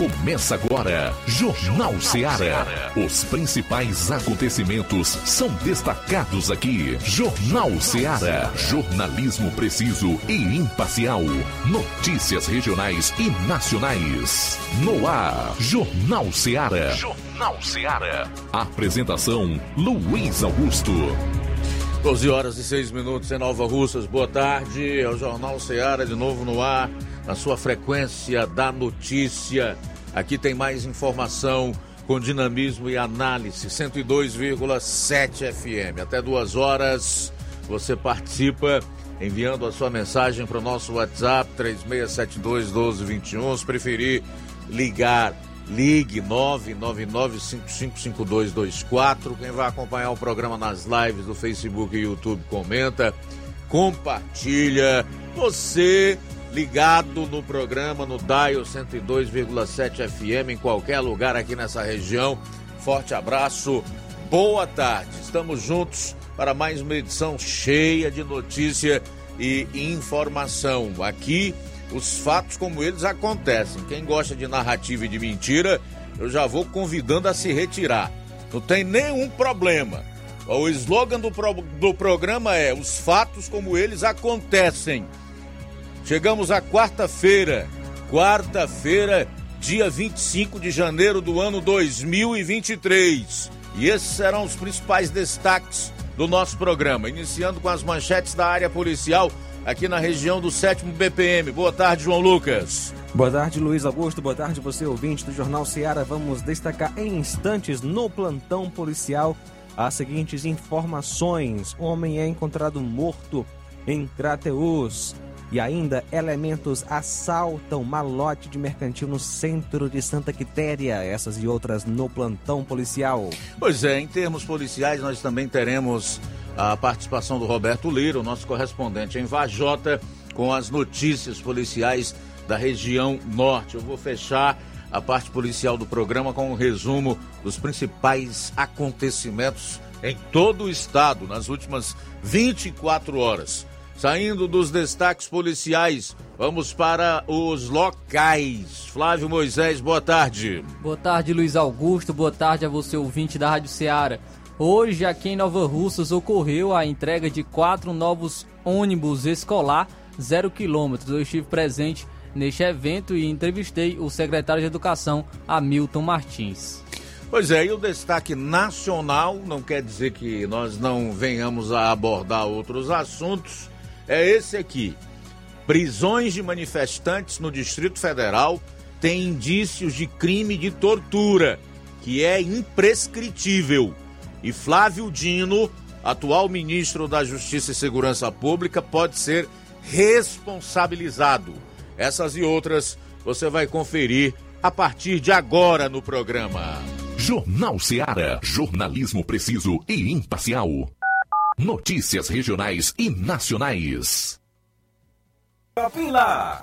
Começa agora, Jornal Ceará. Os principais acontecimentos são destacados aqui. Jornal Ceará. Jornalismo preciso e imparcial. Notícias regionais e nacionais. No ar, Jornal Ceará. Jornal Ceará. Apresentação: Luiz Augusto. 12 horas e 6 minutos em Nova Russas. Boa tarde. É o Jornal Ceará de novo no ar, na sua frequência da notícia. Aqui tem mais informação com dinamismo e análise. 102,7 FM. Até duas horas você participa enviando a sua mensagem para o nosso WhatsApp 3672 1221. Se preferir ligar, ligue 999555224. Quem vai acompanhar o programa nas lives do Facebook e YouTube, comenta, compartilha. Você ligado no programa no Dial 102,7 FM em qualquer lugar aqui nessa região. Forte abraço, boa tarde. Estamos juntos para mais uma edição cheia de notícia e informação. Aqui, os fatos como eles acontecem. Quem gosta de narrativa e de mentira, eu já vou convidando a se retirar. Não tem nenhum problema. O slogan do, pro, do programa é: os fatos como eles acontecem. Chegamos à quarta-feira, quarta-feira, dia 25 de janeiro do ano 2023. E esses serão os principais destaques do nosso programa, iniciando com as manchetes da área policial aqui na região do 7 BPM. Boa tarde, João Lucas. Boa tarde, Luiz Augusto. Boa tarde, você ouvinte do Jornal Ceará. Vamos destacar em instantes no plantão policial as seguintes informações: homem é encontrado morto em Crateus. E ainda, elementos assaltam malote de mercantil no centro de Santa Quitéria. Essas e outras no plantão policial. Pois é, em termos policiais, nós também teremos a participação do Roberto Lira, o nosso correspondente em Vajota, com as notícias policiais da região norte. Eu vou fechar a parte policial do programa com um resumo dos principais acontecimentos em todo o estado nas últimas 24 horas. Saindo dos destaques policiais, vamos para os locais. Flávio Moisés, boa tarde. Boa tarde, Luiz Augusto. Boa tarde a você, ouvinte da Rádio Ceará. Hoje, aqui em Nova Russas, ocorreu a entrega de quatro novos ônibus escolar zero quilômetros. Eu estive presente neste evento e entrevistei o secretário de Educação, Hamilton Martins. Pois é, e o destaque nacional não quer dizer que nós não venhamos a abordar outros assuntos é esse aqui. Prisões de manifestantes no Distrito Federal têm indícios de crime de tortura, que é imprescritível. E Flávio Dino, atual ministro da Justiça e Segurança Pública, pode ser responsabilizado. Essas e outras você vai conferir a partir de agora no programa. Jornal Seara. Jornalismo preciso e imparcial. Notícias regionais e nacionais. Lá.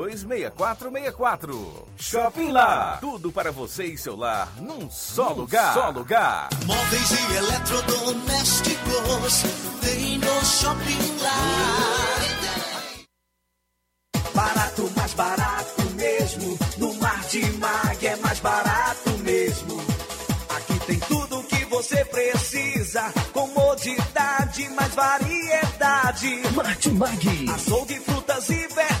6464. Shopping Lá. Tudo para você e seu lar num só num lugar. Só lugar. Móveis e eletrodomésticos. Vem no Shopping Lá. Barato, mais barato mesmo. No Mar de Mag é mais barato mesmo. Aqui tem tudo o que você precisa. Comodidade, mais variedade. Martimag. Açougue, frutas e verduras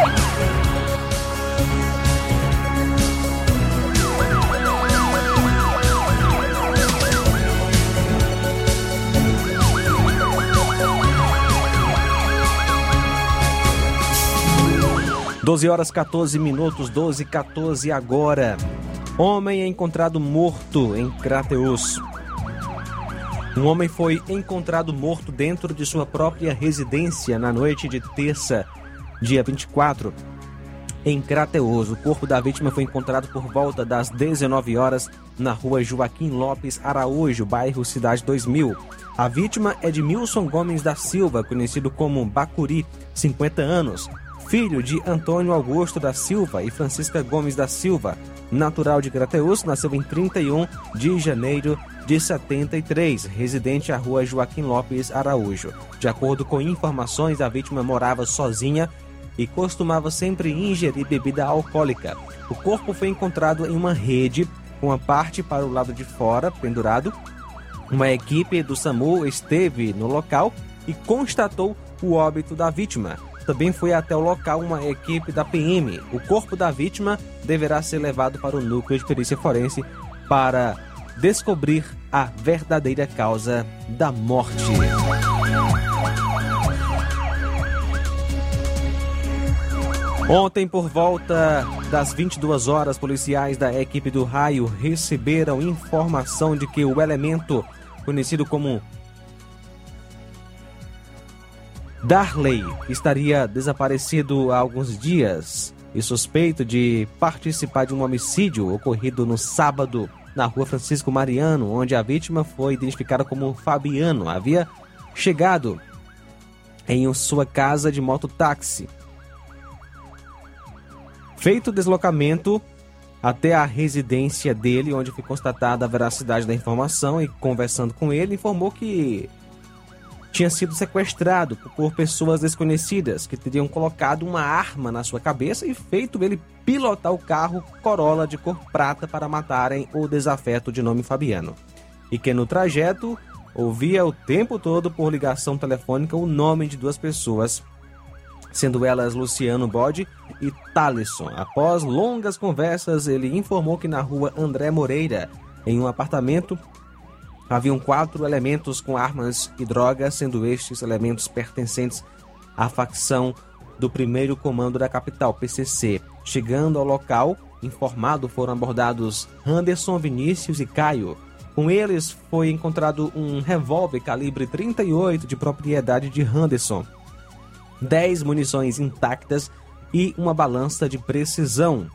12 horas 14 minutos, 12 e 14 agora. Homem é encontrado morto em Crateus. Um homem foi encontrado morto dentro de sua própria residência na noite de terça, dia 24, em Crateus. O corpo da vítima foi encontrado por volta das 19 horas na rua Joaquim Lopes Araújo, bairro Cidade 2000. A vítima é de Milson Gomes da Silva, conhecido como Bacuri, 50 anos, filho de Antônio Augusto da Silva e Francisca Gomes da Silva, natural de Crateus, nasceu em 31 de janeiro de 73, residente à rua Joaquim Lopes Araújo. De acordo com informações, a vítima morava sozinha e costumava sempre ingerir bebida alcoólica. O corpo foi encontrado em uma rede com a parte para o lado de fora, pendurado. Uma equipe do SAMU esteve no local e constatou o óbito da vítima. Também foi até o local uma equipe da PM. O corpo da vítima deverá ser levado para o núcleo de perícia forense para descobrir a verdadeira causa da morte. Ontem, por volta das 22 horas, policiais da equipe do raio receberam informação de que o elemento conhecido como Darley estaria desaparecido há alguns dias e suspeito de participar de um homicídio ocorrido no sábado na rua Francisco Mariano, onde a vítima foi identificada como Fabiano. Havia chegado em sua casa de mototáxi. Feito o deslocamento até a residência dele, onde foi constatada a veracidade da informação e conversando com ele, informou que tinha sido sequestrado por pessoas desconhecidas que teriam colocado uma arma na sua cabeça e feito ele pilotar o carro Corolla de cor prata para matarem o desafeto de nome Fabiano. E que no trajeto ouvia o tempo todo por ligação telefônica o nome de duas pessoas sendo elas Luciano Bode e Talisson. Após longas conversas, ele informou que na rua André Moreira, em um apartamento, haviam quatro elementos com armas e drogas, sendo estes elementos pertencentes à facção do primeiro comando da capital, PCC. Chegando ao local, informado, foram abordados Anderson, Vinícius e Caio. Com eles foi encontrado um revólver calibre 38 de propriedade de Henderson, 10 munições intactas e uma balança de precisão.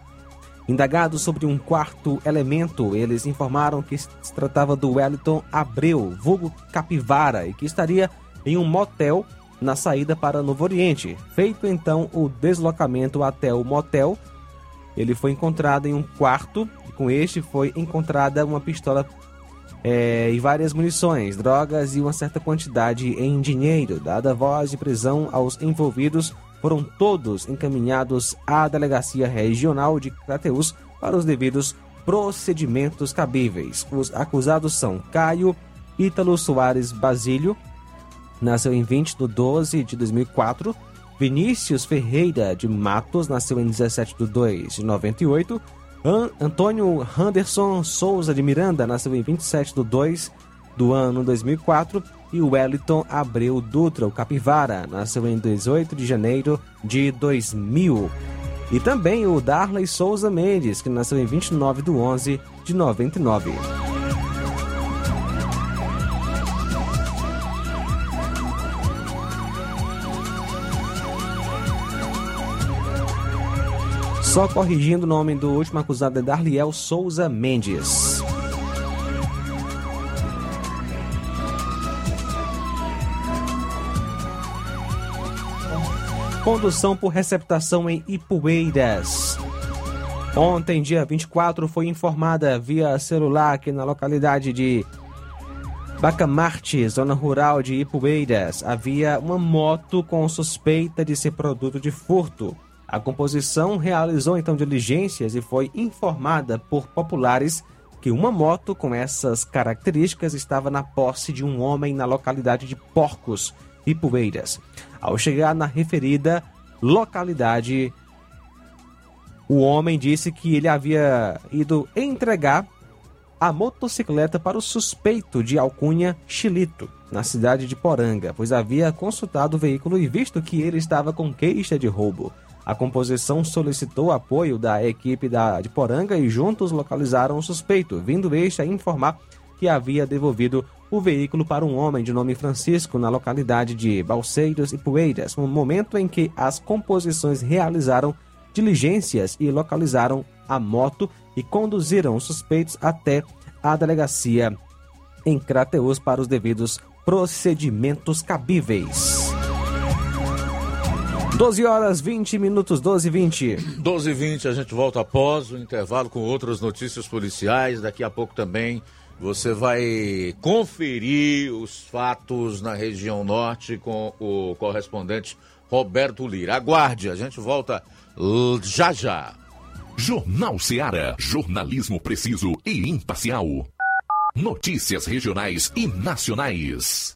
Indagados sobre um quarto elemento, eles informaram que se tratava do Wellington Abreu, vulgo Capivara, e que estaria em um motel na saída para Novo Oriente. Feito então o deslocamento até o motel, ele foi encontrado em um quarto, e com este foi encontrada uma pistola é, e várias munições, drogas e uma certa quantidade em dinheiro. Dada voz de prisão aos envolvidos, foram todos encaminhados à Delegacia Regional de Crateus para os devidos procedimentos cabíveis. Os acusados são Caio Ítalo Soares Basílio, nasceu em 20 de 12 de 2004, Vinícius Ferreira de Matos, nasceu em 17 de 2 de 98, An Antônio Anderson Souza de Miranda, nasceu em 27 de 2 do ano 2004, e Wellington Abreu Dutra, o Capivara, nasceu em 18 de janeiro de 2000. E também o Darley Souza Mendes, que nasceu em 29 de 11 de 99. Só corrigindo o nome do último acusado é Darliel Souza Mendes. Condução por receptação em Ipueiras. Ontem, dia 24, foi informada via celular que na localidade de Bacamarte, zona rural de Ipueiras, havia uma moto com suspeita de ser produto de furto. A composição realizou então diligências e foi informada por populares que uma moto com essas características estava na posse de um homem na localidade de Porcos, Ipueiras. Ao chegar na referida localidade, o homem disse que ele havia ido entregar a motocicleta para o suspeito de alcunha Chilito, na cidade de Poranga, pois havia consultado o veículo e visto que ele estava com queixa de roubo. A composição solicitou apoio da equipe da, de Poranga e juntos localizaram o suspeito, vindo este a informar que havia devolvido o veículo para um homem de nome Francisco na localidade de Balseiros e Poeiras, no momento em que as composições realizaram diligências e localizaram a moto e conduziram os suspeitos até a delegacia em Crateus para os devidos procedimentos cabíveis. 12 horas 20 minutos, 12 e 20. 12 e 20, a gente volta após o intervalo com outras notícias policiais. Daqui a pouco também você vai conferir os fatos na região norte com o correspondente Roberto Lira. Aguarde, a gente volta já já. Jornal Seara. Jornalismo preciso e imparcial. Notícias regionais e nacionais.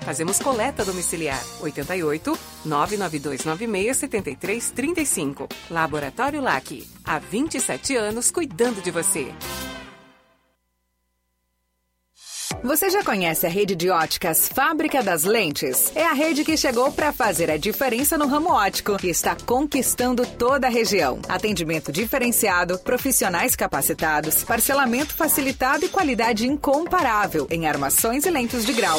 Fazemos coleta domiciliar 88 99296 7335. Laboratório LAC. Há 27 anos cuidando de você. Você já conhece a rede de óticas Fábrica das Lentes? É a rede que chegou para fazer a diferença no ramo óptico e está conquistando toda a região. Atendimento diferenciado, profissionais capacitados, parcelamento facilitado e qualidade incomparável em armações e lentes de grau.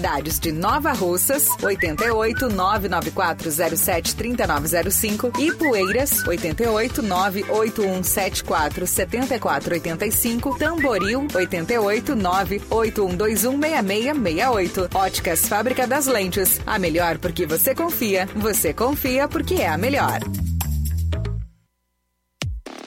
de Nova Russas, 88 99407 3905 e Poeiras, 88 98174 7485, Tamboril, 88 98121 6668. Óticas Fábrica das Lentes. A melhor porque você confia. Você confia porque é a melhor.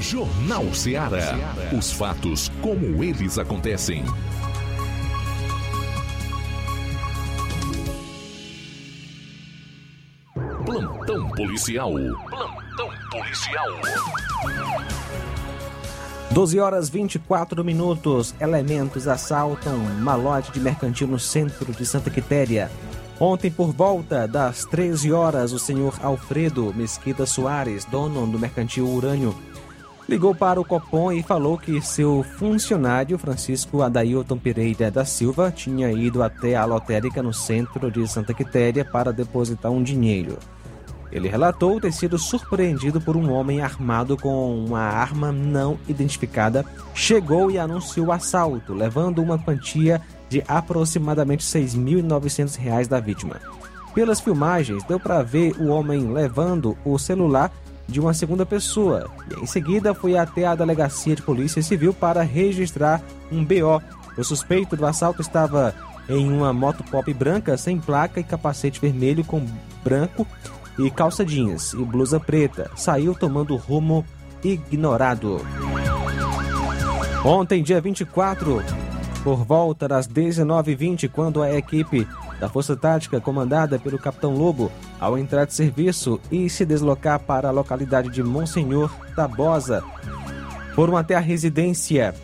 Jornal Ceará. Os fatos como eles acontecem. Plantão policial. Plantão policial. 12 horas 24 minutos. Elementos assaltam malote de mercantil no centro de Santa Quitéria. Ontem, por volta das 13 horas, o senhor Alfredo Mesquita Soares, dono do mercantil Urânio, ligou para o Copom e falou que seu funcionário, Francisco Adailton Pereira da Silva, tinha ido até a lotérica no centro de Santa Quitéria para depositar um dinheiro. Ele relatou ter sido surpreendido por um homem armado com uma arma não identificada. Chegou e anunciou o assalto, levando uma quantia de aproximadamente R$ 6.900 da vítima. Pelas filmagens, deu para ver o homem levando o celular de uma segunda pessoa e em seguida foi até a delegacia de polícia civil para registrar um BO. O suspeito do assalto estava em uma moto pop branca sem placa e capacete vermelho com branco e calça jeans e blusa preta. Saiu tomando rumo ignorado. Ontem, dia 24, por volta das 19h20, quando a equipe da Força Tática, comandada pelo Capitão Lobo, ao entrar de serviço e se deslocar para a localidade de Monsenhor Tabosa, foram até a residência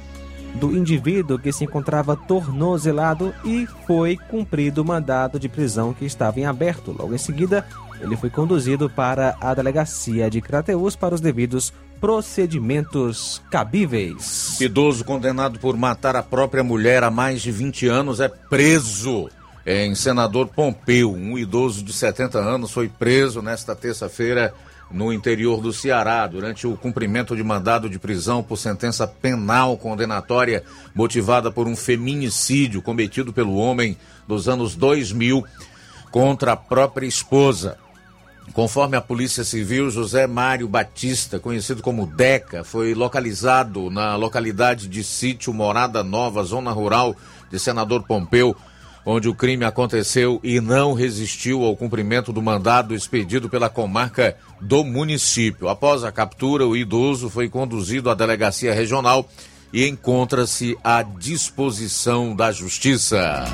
do indivíduo que se encontrava tornozelado e foi cumprido o mandado de prisão que estava em aberto. Logo em seguida, ele foi conduzido para a delegacia de Crateus para os devidos procedimentos cabíveis. Idoso condenado por matar a própria mulher há mais de 20 anos é preso em Senador Pompeu. Um idoso de 70 anos foi preso nesta terça-feira no interior do Ceará durante o cumprimento de mandado de prisão por sentença penal condenatória motivada por um feminicídio cometido pelo homem dos anos 2000 contra a própria esposa. Conforme a Polícia Civil, José Mário Batista, conhecido como Deca, foi localizado na localidade de Sítio Morada Nova, zona rural de Senador Pompeu, onde o crime aconteceu e não resistiu ao cumprimento do mandado expedido pela comarca do município. Após a captura, o idoso foi conduzido à delegacia regional e encontra-se à disposição da Justiça.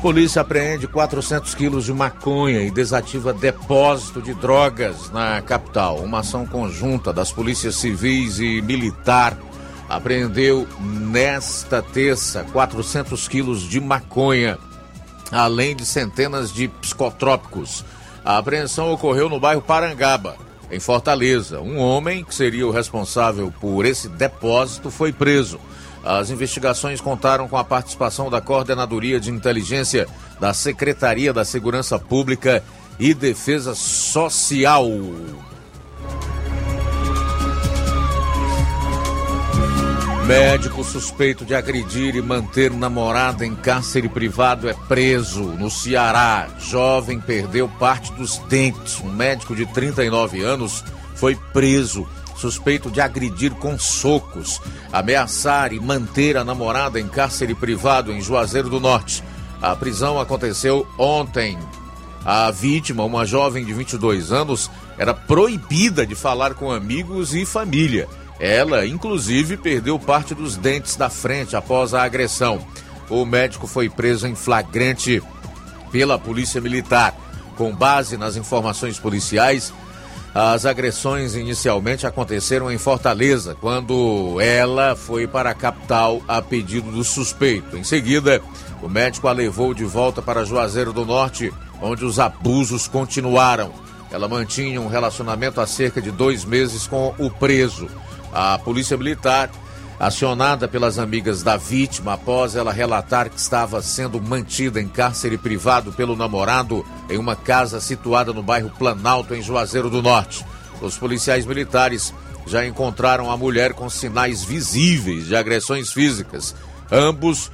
Polícia apreende 400 quilos de maconha e desativa depósito de drogas na capital. Uma ação conjunta das polícias civis e militar apreendeu nesta terça 400 quilos de maconha, além de centenas de psicotrópicos. A apreensão ocorreu no bairro Parangaba, em Fortaleza. Um homem que seria o responsável por esse depósito foi preso. As investigações contaram com a participação da Coordenadoria de Inteligência da Secretaria da Segurança Pública e Defesa Social. Médico suspeito de agredir e manter namorada em cárcere privado é preso no Ceará. Jovem perdeu parte dos dentes. Um médico de 39 anos foi preso suspeito de agredir com socos, ameaçar e manter a namorada em cárcere privado em Juazeiro do Norte. A prisão aconteceu ontem. A vítima, uma jovem de 22 anos, era proibida de falar com amigos e família. Ela, inclusive, perdeu parte dos dentes da frente após a agressão. O médico foi preso em flagrante pela Polícia Militar. Com base nas informações policiais, as agressões inicialmente aconteceram em Fortaleza, quando ela foi para a capital a pedido do suspeito. Em seguida, o médico a levou de volta para Juazeiro do Norte, onde os abusos continuaram. Ela mantinha um relacionamento há cerca de dois meses com o preso. A polícia militar, acionada pelas amigas da vítima após ela relatar que estava sendo mantida em cárcere privado pelo namorado em uma casa situada no bairro Planalto, em Juazeiro do Norte. Os policiais militares já encontraram a mulher com sinais visíveis de agressões físicas. Ambos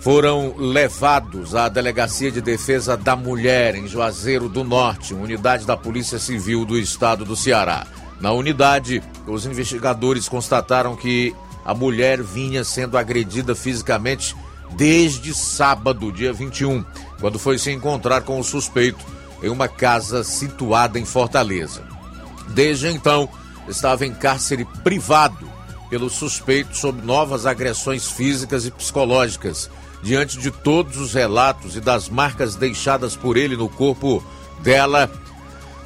foram levados à Delegacia de Defesa da Mulher, em Juazeiro do Norte, unidade da Polícia Civil do Estado do Ceará. Na unidade, os investigadores constataram que a mulher vinha sendo agredida fisicamente desde sábado, dia 21, quando foi se encontrar com o suspeito em uma casa situada em Fortaleza. Desde então, estava em cárcere privado pelo suspeito sob novas agressões físicas e psicológicas. Diante de todos os relatos e das marcas deixadas por ele no corpo dela,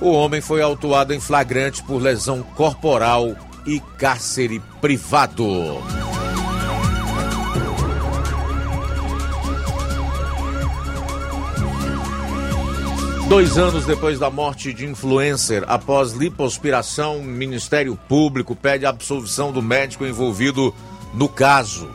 o homem foi autuado em flagrante por lesão corporal e cárcere privado. Dois anos depois da morte de influencer, após lipoaspiração, o Ministério Público pede a absolvição do médico envolvido no caso.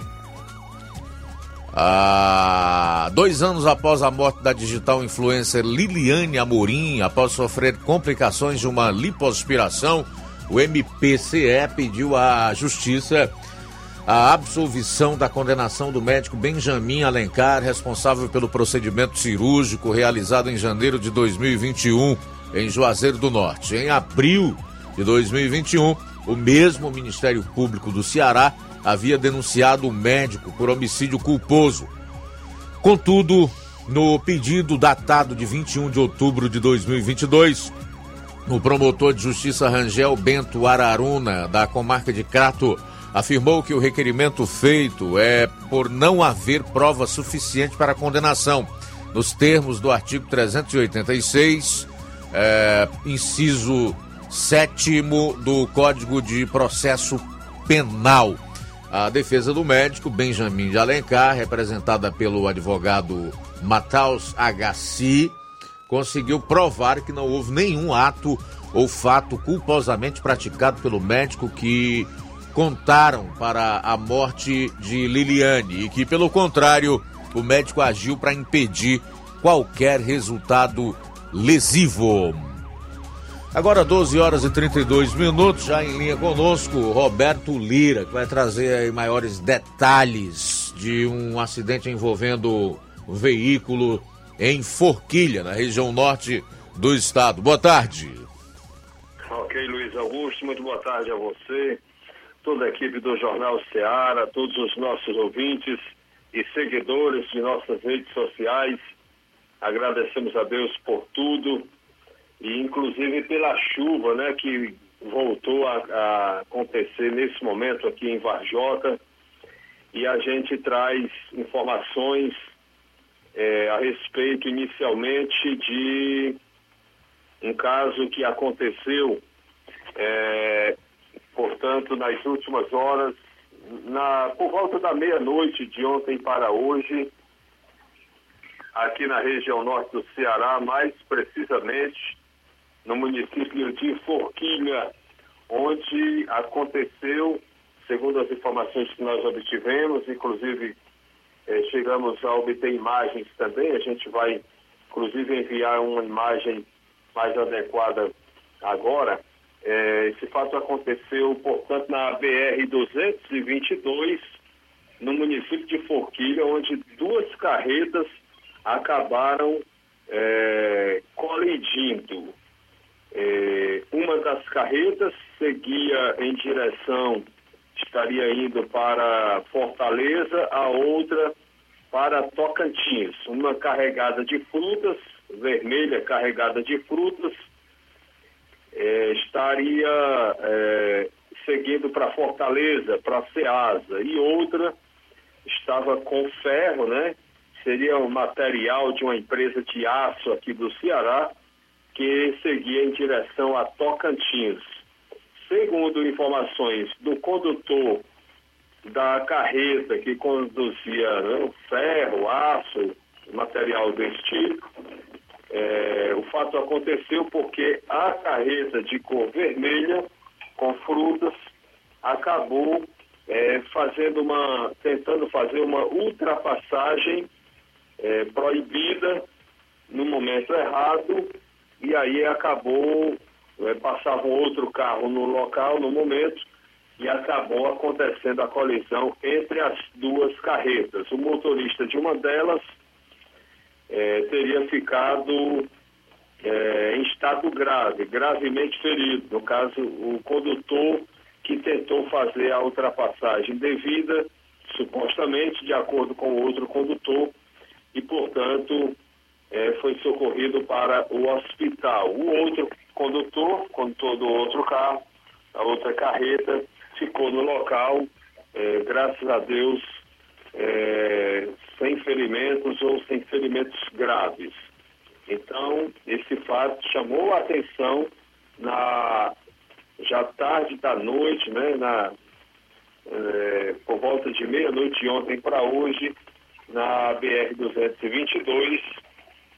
Ah, dois anos após a morte da digital influencer Liliane Amorim, após sofrer complicações de uma lipoaspiração, o MPCE pediu à Justiça a absolvição da condenação do médico Benjamin Alencar, responsável pelo procedimento cirúrgico realizado em janeiro de 2021 em Juazeiro do Norte. Em abril de 2021, o mesmo Ministério Público do Ceará havia denunciado o médico por homicídio culposo. Contudo, no pedido datado de 21 de outubro de 2022, o promotor de justiça Rangel Bento Araruna, da comarca de Crato, afirmou que o requerimento feito é por não haver prova suficiente para a condenação, nos termos do artigo 386, é, inciso 7 do Código de Processo Penal. A defesa do médico Benjamin de Alencar, representada pelo advogado Mataus Agassi, conseguiu provar que não houve nenhum ato ou fato culposamente praticado pelo médico que contaram para a morte de Liliane e que, pelo contrário, o médico agiu para impedir qualquer resultado lesivo. Agora 12 horas e 32 minutos, já em linha conosco, Roberto Lira, que vai trazer maiores detalhes de um acidente envolvendo um veículo em Forquilha, na região norte do estado. Boa tarde. Ok, Luiz Augusto, muito boa tarde a você, toda a equipe do Jornal Ceará, todos os nossos ouvintes e seguidores de nossas redes sociais. Agradecemos a Deus por tudo e inclusive pela chuva, né, que voltou a, a acontecer nesse momento aqui em Varjota. E a gente traz informações é, a respeito inicialmente de um caso que aconteceu, é, portanto, nas últimas horas, na, por volta da meia-noite de ontem para hoje, aqui na região norte do Ceará, mais precisamente no município de Forquilha, onde aconteceu, segundo as informações que nós obtivemos, inclusive eh, chegamos a obter imagens também, a gente vai inclusive enviar uma imagem mais adequada agora. Eh, esse fato aconteceu, portanto, na BR-222, no município de Forquilha, onde duas carretas acabaram eh, colidindo. É, uma das carretas seguia em direção, estaria indo para Fortaleza, a outra para Tocantins. Uma carregada de frutas, vermelha carregada de frutas, é, estaria é, seguindo para Fortaleza, para Ceasa, e outra estava com ferro, né? Seria um material de uma empresa de aço aqui do Ceará, que seguia em direção a Tocantins. Segundo informações do condutor da carreta que conduzia né, ferro, aço, material desse tipo, é, o fato aconteceu porque a carreta de cor vermelha, com frutas, acabou é, fazendo uma, tentando fazer uma ultrapassagem é, proibida no momento errado e aí acabou, passava um outro carro no local, no momento, e acabou acontecendo a colisão entre as duas carretas. O motorista de uma delas é, teria ficado é, em estado grave, gravemente ferido. No caso, o condutor que tentou fazer a ultrapassagem devida, supostamente, de acordo com o outro condutor, e, portanto, é, foi socorrido para o hospital. O outro condutor, condutor do outro carro, a outra carreta, ficou no local, é, graças a Deus, é, sem ferimentos ou sem ferimentos graves. Então, esse fato chamou a atenção na já tarde da noite, né, na, é, por volta de meia-noite de ontem para hoje, na BR-222,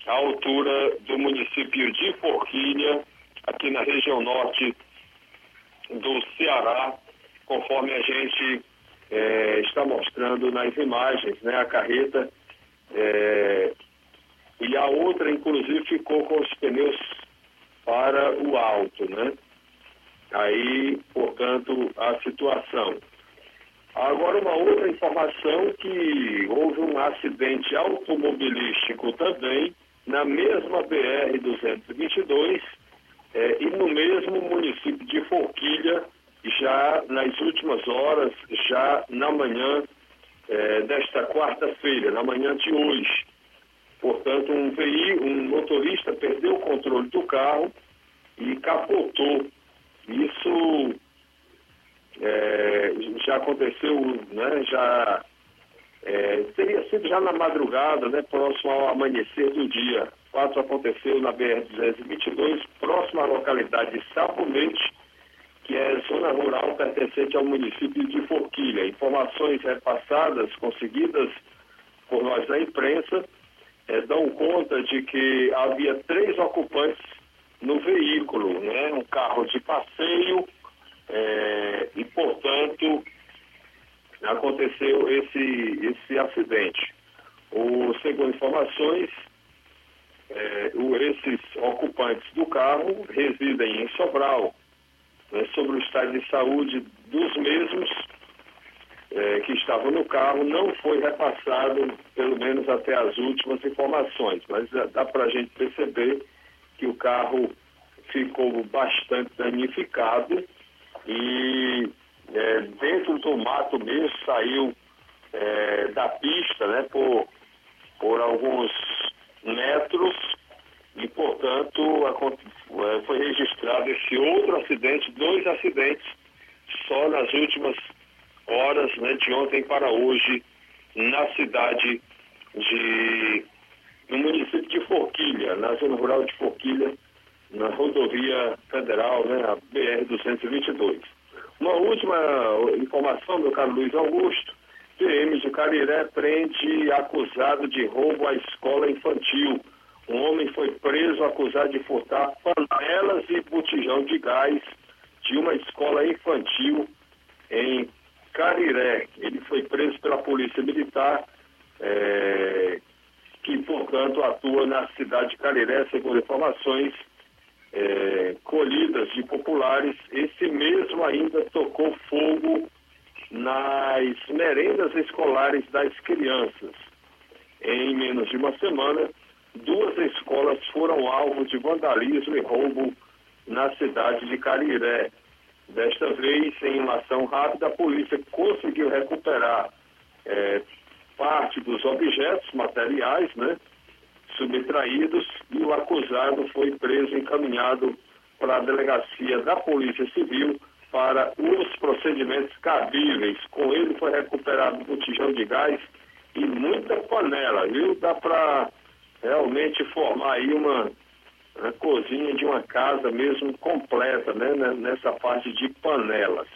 à altura do município de Forquilha, aqui na região norte do Ceará, conforme a gente é, está mostrando nas imagens, né? A carreta é, e a outra, inclusive, ficou com os pneus para o alto, né? Aí, portanto, a situação. Agora, uma outra informação que houve um acidente automobilístico também na mesma BR-222 é, e no mesmo município de Forquilha, já nas últimas horas, já na manhã é, desta quarta-feira, na manhã de hoje. Portanto, um veículo, um motorista perdeu o controle do carro e capotou. Isso é, já aconteceu, né, já é, teria sido já na madrugada, né, próximo ao amanhecer do dia. O fato aconteceu na BR-222, próximo à localidade de Sabonete, que é zona rural pertencente ao município de Forquilha. Informações repassadas, conseguidas por nós da imprensa, é, dão conta de que havia três ocupantes no veículo, né, um carro de passeio, é, e, portanto, aconteceu esse, esse acidente. O, segundo informações, é, esses ocupantes do carro residem em Sobral. Né, sobre o estado de saúde dos mesmos é, que estavam no carro, não foi repassado, pelo menos até as últimas informações, mas dá para a gente perceber que o carro ficou bastante danificado e é, dentro do mato mesmo saiu é, da pista né, por, por alguns metros e, portanto, é, foi registrado esse outro acidente, dois acidentes só nas últimas horas né, de ontem para hoje na cidade de no município de Forquilha, na zona rural de Forquilha, na rodovia federal, né, a BR-222. Uma última informação, meu caro Luiz Augusto, PM de Cariré prende acusado de roubo à escola infantil. Um homem foi preso acusado de furtar panelas e botijão de gás de uma escola infantil em Cariré. Ele foi preso pela Polícia Militar, é, que, portanto, atua na cidade de Cariré, segundo informações é, colhidas de populares, esse mesmo ainda tocou fogo nas merendas escolares das crianças. Em menos de uma semana, duas escolas foram alvo de vandalismo e roubo na cidade de Cariré. Desta vez, em uma ação rápida, a polícia conseguiu recuperar é, parte dos objetos materiais, né? subtraídos e o acusado foi preso e encaminhado para a delegacia da Polícia Civil para os procedimentos cabíveis. Com ele foi recuperado botijão de gás e muita panela, viu? Dá para realmente formar aí uma, uma cozinha de uma casa mesmo completa, né? Nessa parte de panelas.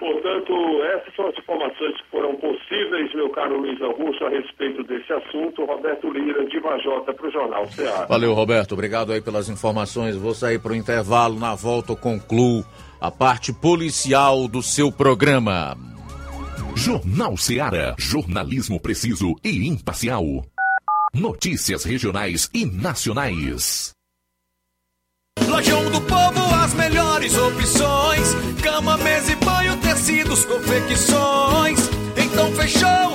Portanto, essas são as informações que foram possíveis, meu caro Luiz Augusto, a respeito desse assunto. Roberto Lira, de Vajota, para o Jornal Ceará. Valeu, Roberto. Obrigado aí pelas informações. Vou sair para o intervalo. Na volta, eu concluo a parte policial do seu programa. Jornal Ceará. Jornalismo preciso e imparcial. Notícias regionais e nacionais. Lojão do Povo, as melhores opções: cama, mesa e banho, tecidos, confecções. Então fechou,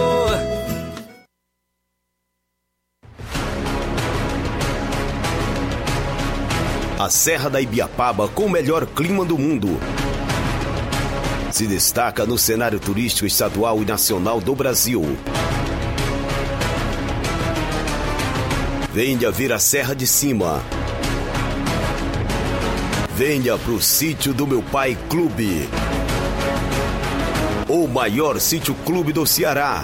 A Serra da Ibiapaba com o melhor clima do mundo. Se destaca no cenário turístico estadual e nacional do Brasil. Venha ver a Serra de Cima. Venha pro sítio do meu pai Clube. O maior sítio clube do Ceará.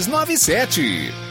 6297.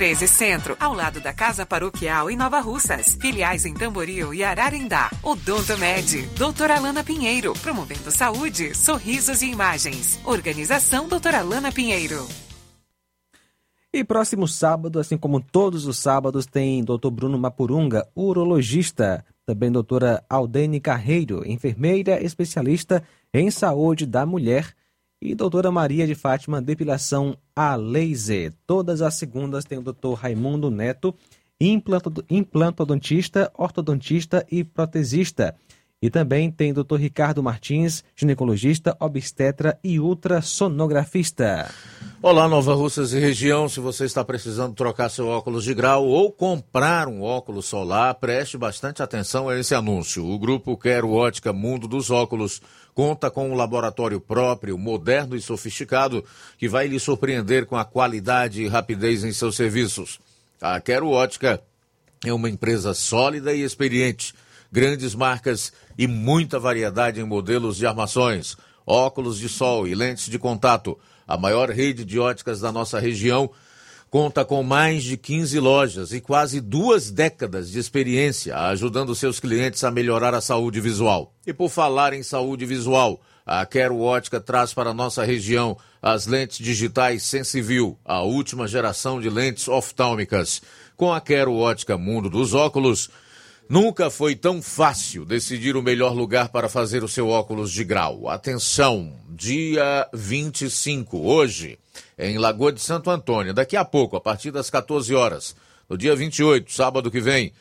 13 Centro, ao lado da Casa Paroquial em Nova Russas. Filiais em Tamboril e Ararindá. Odonto Med, doutora Alana Pinheiro, promovendo saúde, sorrisos e imagens. Organização doutora Alana Pinheiro. E próximo sábado, assim como todos os sábados, tem Dr. Bruno Mapurunga, urologista. Também doutora Aldene Carreiro, enfermeira especialista em saúde da mulher e doutora Maria de Fátima, depilação a laser. Todas as segundas tem o doutor Raimundo Neto, implantodontista, ortodontista e protesista. E também tem o doutor Ricardo Martins, ginecologista, obstetra e ultrassonografista. Olá, Nova Russas e região. Se você está precisando trocar seu óculos de grau ou comprar um óculos solar, preste bastante atenção a esse anúncio. O grupo Quero Ótica Mundo dos Óculos conta com um laboratório próprio, moderno e sofisticado, que vai lhe surpreender com a qualidade e rapidez em seus serviços. A Quero Ótica é uma empresa sólida e experiente, grandes marcas e muita variedade em modelos de armações, óculos de sol e lentes de contato. A maior rede de óticas da nossa região conta com mais de 15 lojas e quase duas décadas de experiência, ajudando seus clientes a melhorar a saúde visual. E por falar em saúde visual, a Quero Ótica traz para nossa região as lentes digitais Sensiview, a última geração de lentes oftálmicas. Com a Quero Ótica Mundo dos Óculos, Nunca foi tão fácil decidir o melhor lugar para fazer o seu óculos de grau. Atenção, dia 25, hoje, em Lagoa de Santo Antônio, daqui a pouco, a partir das 14 horas. No dia 28, sábado que vem,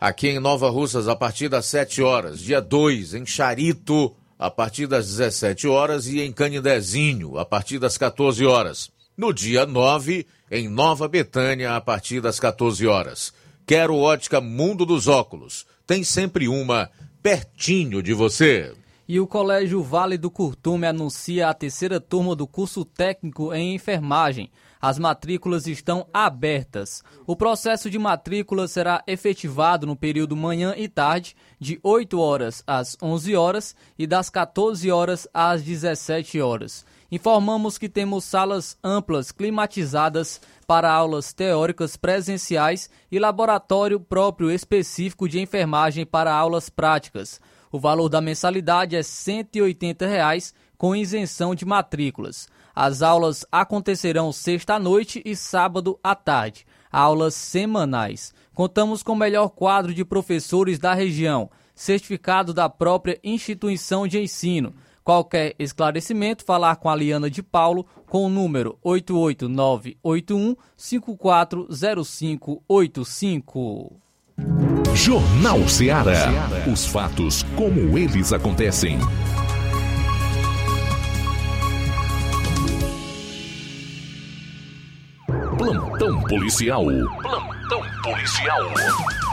aqui em Nova Russas, a partir das 7 horas. Dia 2, em Charito, a partir das 17 horas. E em Canidezinho, a partir das 14 horas. No dia 9, em Nova Betânia, a partir das 14 horas. Quero ótica Mundo dos Óculos. Tem sempre uma pertinho de você. E o Colégio Vale do Curtume anuncia a terceira turma do curso técnico em enfermagem. As matrículas estão abertas. O processo de matrícula será efetivado no período manhã e tarde, de 8 horas às 11 horas e das 14 horas às 17 horas. Informamos que temos salas amplas climatizadas para aulas teóricas presenciais e laboratório próprio específico de enfermagem para aulas práticas. O valor da mensalidade é 180 reais, com isenção de matrículas. As aulas acontecerão sexta à noite e sábado à tarde. Aulas semanais. Contamos com o melhor quadro de professores da região, certificado da própria instituição de ensino Qualquer esclarecimento, falar com a Liana de Paulo com o número 88981 540585. Jornal Ceará. Os fatos como eles acontecem. Plantão policial. Plantão policial.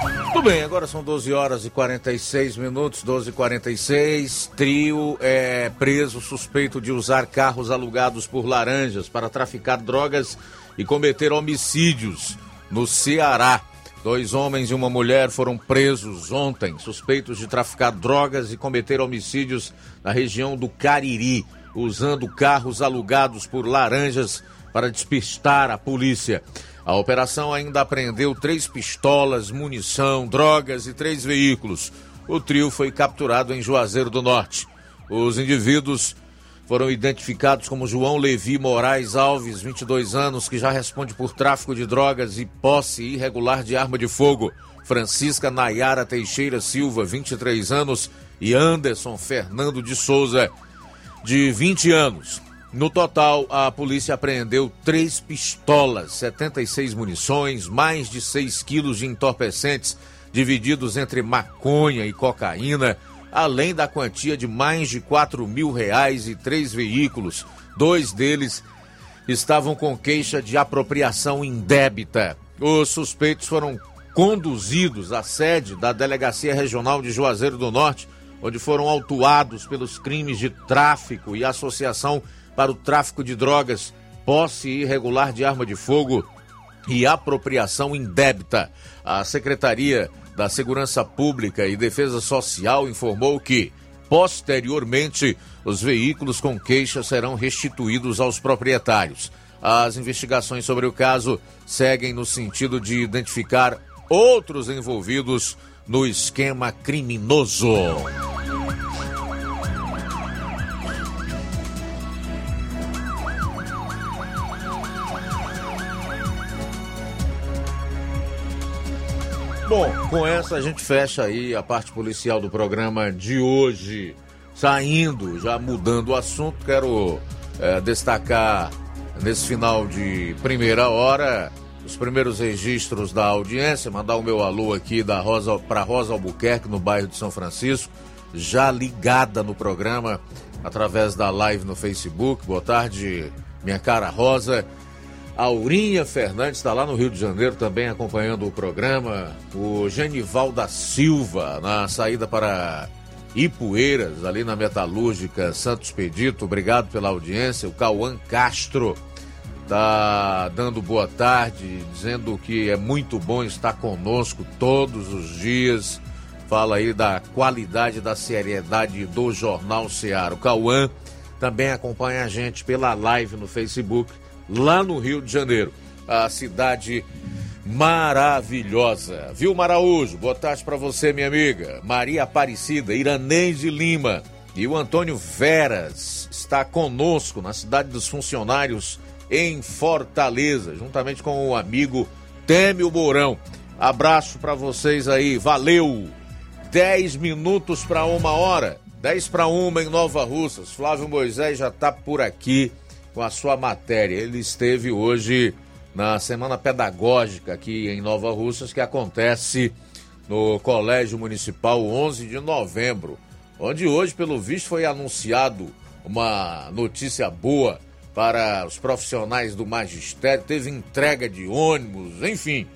Tudo bem, agora são 12 horas e 46 minutos, 12 e 46 Trio é preso suspeito de usar carros alugados por laranjas para traficar drogas e cometer homicídios no Ceará. Dois homens e uma mulher foram presos ontem, suspeitos de traficar drogas e cometer homicídios na região do Cariri, usando carros alugados por laranjas para despistar a polícia. A operação ainda apreendeu três pistolas, munição, drogas e três veículos. O trio foi capturado em Juazeiro do Norte. Os indivíduos foram identificados como João Levi Moraes Alves, 22 anos, que já responde por tráfico de drogas e posse irregular de arma de fogo. Francisca Nayara Teixeira Silva, 23 anos, e Anderson Fernando de Souza, de 20 anos. No total, a polícia apreendeu três pistolas, 76 munições, mais de 6 quilos de entorpecentes, divididos entre maconha e cocaína, além da quantia de mais de 4 mil reais e três veículos. Dois deles estavam com queixa de apropriação indébita. Os suspeitos foram conduzidos à sede da Delegacia Regional de Juazeiro do Norte, onde foram autuados pelos crimes de tráfico e associação para o tráfico de drogas, posse irregular de arma de fogo e apropriação indébita. A Secretaria da Segurança Pública e Defesa Social informou que, posteriormente, os veículos com queixa serão restituídos aos proprietários. As investigações sobre o caso seguem no sentido de identificar outros envolvidos no esquema criminoso. Bom, com essa a gente fecha aí a parte policial do programa de hoje. Saindo, já mudando o assunto, quero é, destacar nesse final de primeira hora os primeiros registros da audiência, mandar o meu alô aqui da Rosa para Rosa Albuquerque no bairro de São Francisco, já ligada no programa através da live no Facebook. Boa tarde, minha cara Rosa. Aurinha Fernandes está lá no Rio de Janeiro também acompanhando o programa. O Genival da Silva na saída para Ipueiras, ali na Metalúrgica Santos Pedito. Obrigado pela audiência. O Cauã Castro está dando boa tarde, dizendo que é muito bom estar conosco todos os dias. Fala aí da qualidade, da seriedade do Jornal Ceará. O Cauã também acompanha a gente pela live no Facebook lá no Rio de Janeiro. A cidade maravilhosa. Viu, Maraújo? Boa tarde para você, minha amiga. Maria Aparecida, Iranês de Lima. E o Antônio Veras está conosco na cidade dos funcionários em Fortaleza, juntamente com o amigo Têmio Mourão. Abraço para vocês aí, valeu! 10 minutos para uma hora, 10 para uma em Nova Russas. Flávio Moisés já está por aqui com a sua matéria. Ele esteve hoje na Semana Pedagógica aqui em Nova Russas, que acontece no Colégio Municipal 11 de novembro, onde hoje, pelo visto, foi anunciado uma notícia boa para os profissionais do magistério, teve entrega de ônibus, enfim.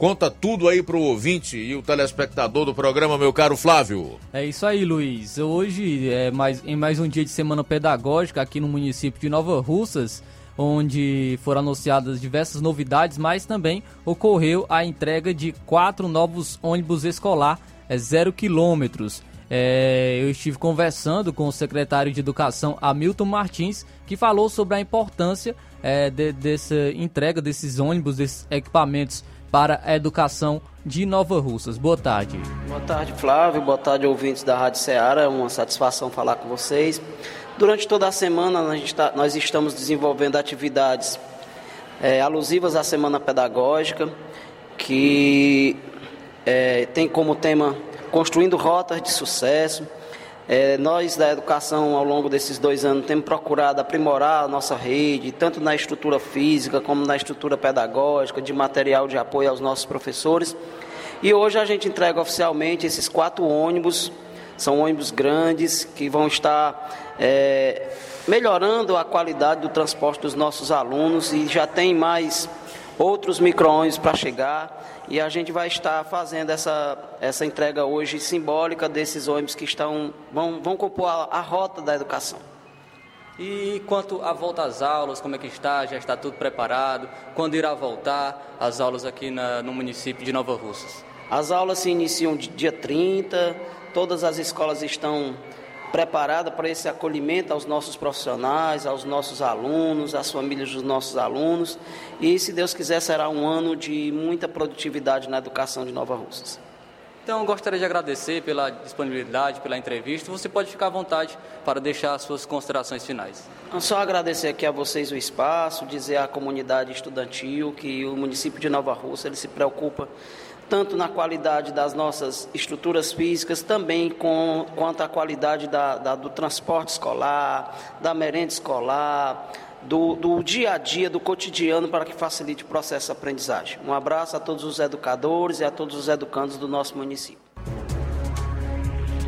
Conta tudo aí pro ouvinte e o telespectador do programa, meu caro Flávio. É isso aí, Luiz. Hoje, é mais, em mais um dia de semana pedagógica aqui no município de Nova Russas, onde foram anunciadas diversas novidades, mas também ocorreu a entrega de quatro novos ônibus escolar é, zero quilômetros. É, eu estive conversando com o secretário de Educação, Hamilton Martins, que falou sobre a importância é, de, dessa entrega desses ônibus, desses equipamentos para a educação de Nova Russas. Boa tarde. Boa tarde, Flávio. Boa tarde, ouvintes da Rádio Ceará. É uma satisfação falar com vocês. Durante toda a semana, nós, estamos desenvolvendo atividades é, alusivas à Semana Pedagógica, que é, tem como tema Construindo Rotas de Sucesso. É, nós da educação, ao longo desses dois anos, temos procurado aprimorar a nossa rede, tanto na estrutura física como na estrutura pedagógica, de material de apoio aos nossos professores. E hoje a gente entrega oficialmente esses quatro ônibus, são ônibus grandes que vão estar é, melhorando a qualidade do transporte dos nossos alunos e já tem mais outros micro-ônibus para chegar e a gente vai estar fazendo essa, essa entrega hoje simbólica desses ônibus que estão vão, vão compor a, a rota da educação. E quanto à volta às aulas, como é que está? Já está tudo preparado? Quando irá voltar as aulas aqui na, no município de Nova Russas? As aulas se iniciam dia 30, todas as escolas estão preparada para esse acolhimento aos nossos profissionais, aos nossos alunos, às famílias dos nossos alunos. E, se Deus quiser, será um ano de muita produtividade na educação de Nova Russas. Então, gostaria de agradecer pela disponibilidade, pela entrevista. Você pode ficar à vontade para deixar as suas considerações finais. Só agradecer aqui a vocês o espaço, dizer à comunidade estudantil que o município de Nova Russa ele se preocupa tanto na qualidade das nossas estruturas físicas, também com, quanto à qualidade da, da, do transporte escolar, da merenda escolar, do, do, dia a dia, do cotidiano, para que facilite o processo de aprendizagem. Um abraço a todos os educadores e a todos os educandos do nosso município.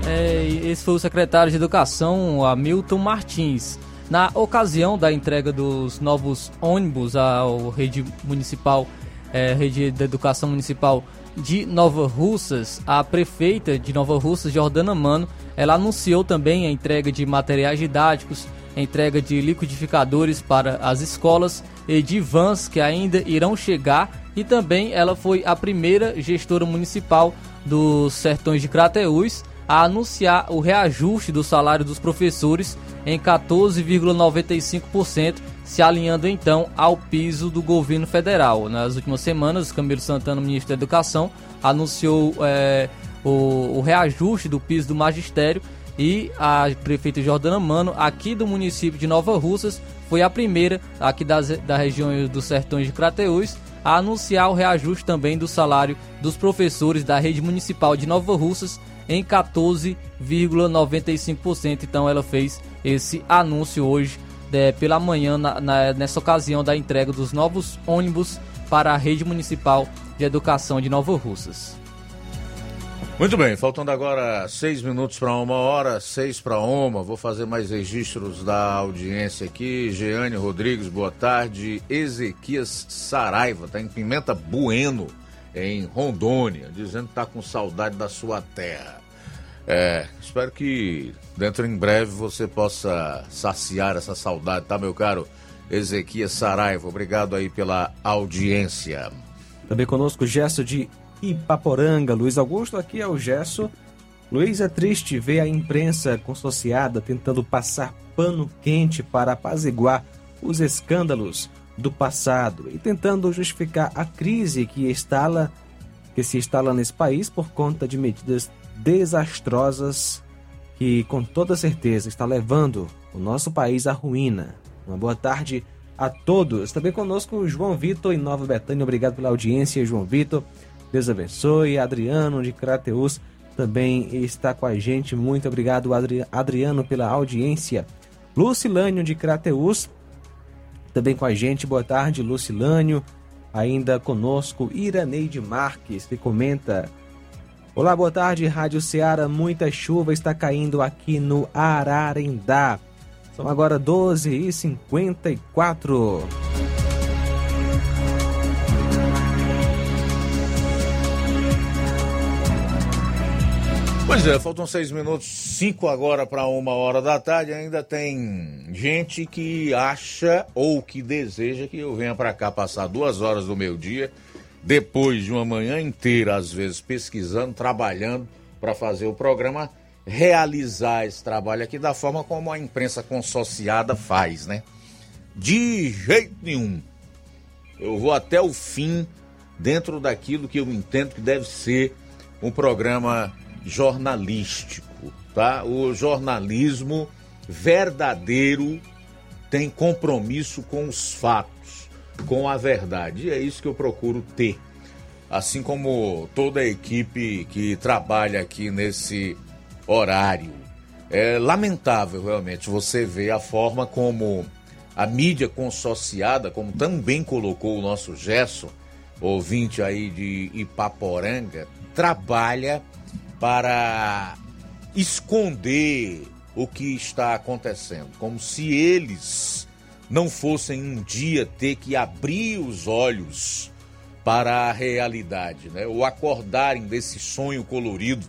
É, esse foi o secretário de Educação, Hamilton Martins. Na ocasião da entrega dos novos ônibus à rede municipal, é, rede da educação municipal de Nova Russas, a prefeita de Nova Russas, Jordana Mano, ela anunciou também a entrega de materiais didáticos, entrega de liquidificadores para as escolas e de vans que ainda irão chegar. E também ela foi a primeira gestora municipal dos Sertões de Crateús a anunciar o reajuste do salário dos professores em 14,95%, se alinhando então ao piso do governo federal. Nas últimas semanas, Camilo Santana, ministro da Educação, anunciou é, o, o reajuste do piso do magistério e a prefeita Jordana Mano, aqui do município de Nova Russas, foi a primeira aqui das, da região dos sertões de Crateús a anunciar o reajuste também do salário dos professores da rede municipal de Nova Russas em 14,95%. Então ela fez esse anúncio hoje é, pela manhã, na, na, nessa ocasião da entrega dos novos ônibus para a rede municipal de educação de Nova Russas. Muito bem, faltando agora seis minutos para uma hora, seis para uma. Vou fazer mais registros da audiência aqui. Jeane Rodrigues, boa tarde. Ezequias Saraiva, está em Pimenta Bueno, em Rondônia, dizendo que está com saudade da sua terra. É, espero que dentro em breve você possa saciar essa saudade, tá, meu caro Ezequias Saraiva? Obrigado aí pela audiência. Também conosco o Gesso de Ipaporanga, Luiz Augusto, aqui é o Gesso. Luiz, é triste ver a imprensa consorciada tentando passar pano quente para apaziguar os escândalos do passado e tentando justificar a crise que instala que se instala nesse país por conta de medidas desastrosas que com toda certeza está levando o nosso país à ruína. Uma boa tarde a todos. Também conosco João Vitor em Nova Betânia. Obrigado pela audiência, João Vitor. Deus abençoe. Adriano de Crateus também está com a gente. Muito obrigado, Adriano, pela audiência. Lucilânio de Crateus também com a gente. Boa tarde, Lucilânio. Ainda conosco, Iraneide Marques, que comenta Olá, boa tarde, Rádio Ceará. Muita chuva está caindo aqui no Ararendá. São agora 12h54. Pois é, faltam seis minutos, cinco agora para uma hora da tarde. Ainda tem gente que acha ou que deseja que eu venha para cá passar duas horas do meu dia depois de uma manhã inteira, às vezes pesquisando, trabalhando para fazer o programa, realizar esse trabalho aqui da forma como a imprensa consorciada faz, né? De jeito nenhum. Eu vou até o fim dentro daquilo que eu entendo que deve ser um programa jornalístico, tá? O jornalismo verdadeiro tem compromisso com os fatos com a verdade. E é isso que eu procuro ter. Assim como toda a equipe que trabalha aqui nesse horário. É lamentável realmente você ver a forma como a mídia consociada, como também colocou o nosso Gesso, ouvinte aí de Ipaporanga, trabalha para esconder o que está acontecendo, como se eles não fossem um dia ter que abrir os olhos para a realidade, né? ou acordarem desse sonho colorido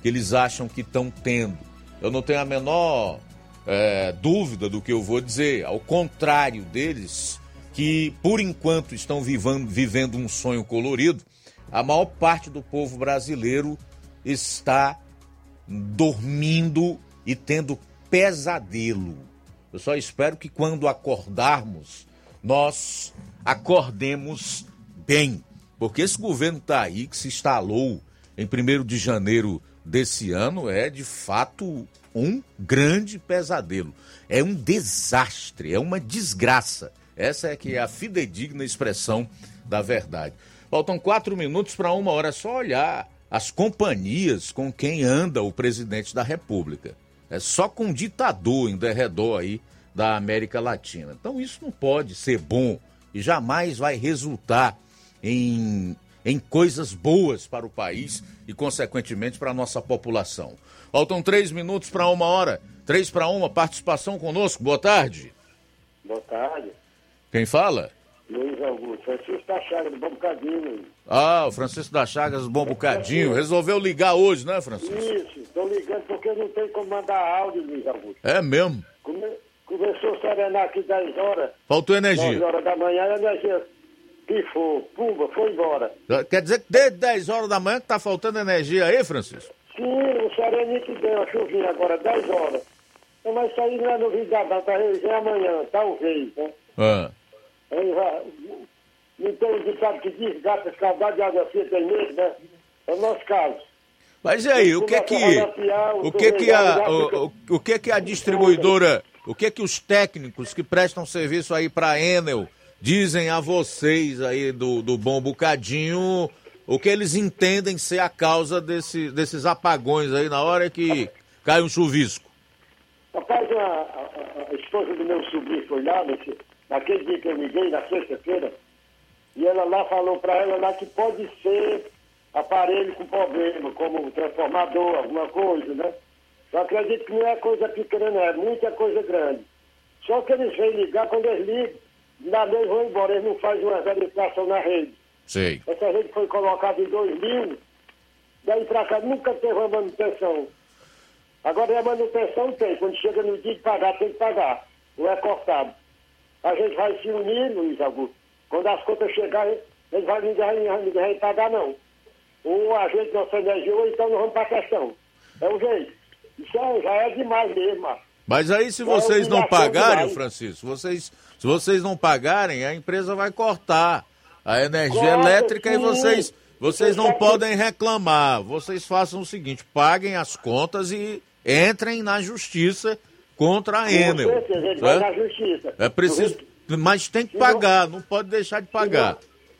que eles acham que estão tendo. Eu não tenho a menor é, dúvida do que eu vou dizer, ao contrário deles, que por enquanto estão vivendo, vivendo um sonho colorido, a maior parte do povo brasileiro está dormindo e tendo pesadelo. Eu só espero que quando acordarmos, nós acordemos bem. Porque esse governo está aí, que se instalou em 1 de janeiro desse ano, é de fato um grande pesadelo. É um desastre, é uma desgraça. Essa é que é a fidedigna expressão da verdade. Faltam quatro minutos para uma hora. É só olhar as companhias com quem anda o presidente da República. É só com ditador em derredor aí da América Latina. Então isso não pode ser bom e jamais vai resultar em, em coisas boas para o país e, consequentemente, para a nossa população. Faltam três minutos para uma hora. Três para uma, participação conosco. Boa tarde. Boa tarde. Quem fala? Luiz Augusto. Francisco da Chagas, do Bom Bocadinho. Ah, o Francisco da Chagas Bom Bocadinho. Resolveu ligar hoje, né, Francisco? Isso, estou ligando porque não tem como mandar áudio, Luiz Augusto. É mesmo? Come... Começou a serenar aqui 10 horas. Faltou energia. 10 horas da manhã, a energia pifou, pumba, foi embora. Quer dizer que desde 10 horas da manhã que tá faltando energia aí, Francisco? Sim, o sereninho que deu a chuvinha agora, 10 horas. Então, mas isso aí não é novidade, não, talvez é amanhã, talvez, né? Ah. Aí vai. Não tem um ditado que diz gata escaldada de água fria tem medo, né? É o nosso caso. Mas e aí, o que que o que que a o, o, que que a distribuidora, o que que os técnicos que prestam serviço aí para Enel dizem a vocês aí do, do Bom Bocadinho o que eles entendem ser a causa desse, desses apagões aí na hora que cai um chuvisco? Rapaz, a, a, a esposa do meu sobrinho foi lá, nesse, naquele dia que eu liguei, na sexta-feira, e ela lá falou para ela lá que pode ser aparelho com problema, como transformador, alguma coisa, né? Eu acredito que não é coisa pequena, não, é muita coisa grande. Só que eles vêm ligar, quando eles ligam, na vez vão embora, eles não fazem uma verificação na rede. Sei. Essa rede foi colocada em 2000, daí pra cá nunca teve uma manutenção. Agora a manutenção tem, quando chega no dia de pagar, tem que pagar, não é cortado. A gente vai se unir, Luiz Augusto. Quando as contas chegarem, eles vai, ninguém, pagar, não. Ou a gente nossa energia, ou então nós vamos para a questão. É o jeito. Isso é, já é demais mesmo. ó. Mas aí se É vocês não pagarem. Francisco, vocês, se vocês não pagarem, a empresa vai cortar a energia Claro, elétrica e sim. vocês, vocês não sabe- podem reclamar. Vocês façam o seguinte, paguem as contas e entrem na justiça contra a Com Enel. certeza, ele vai na justiça. É preciso, mas tem que pagar, não pode deixar de pagar.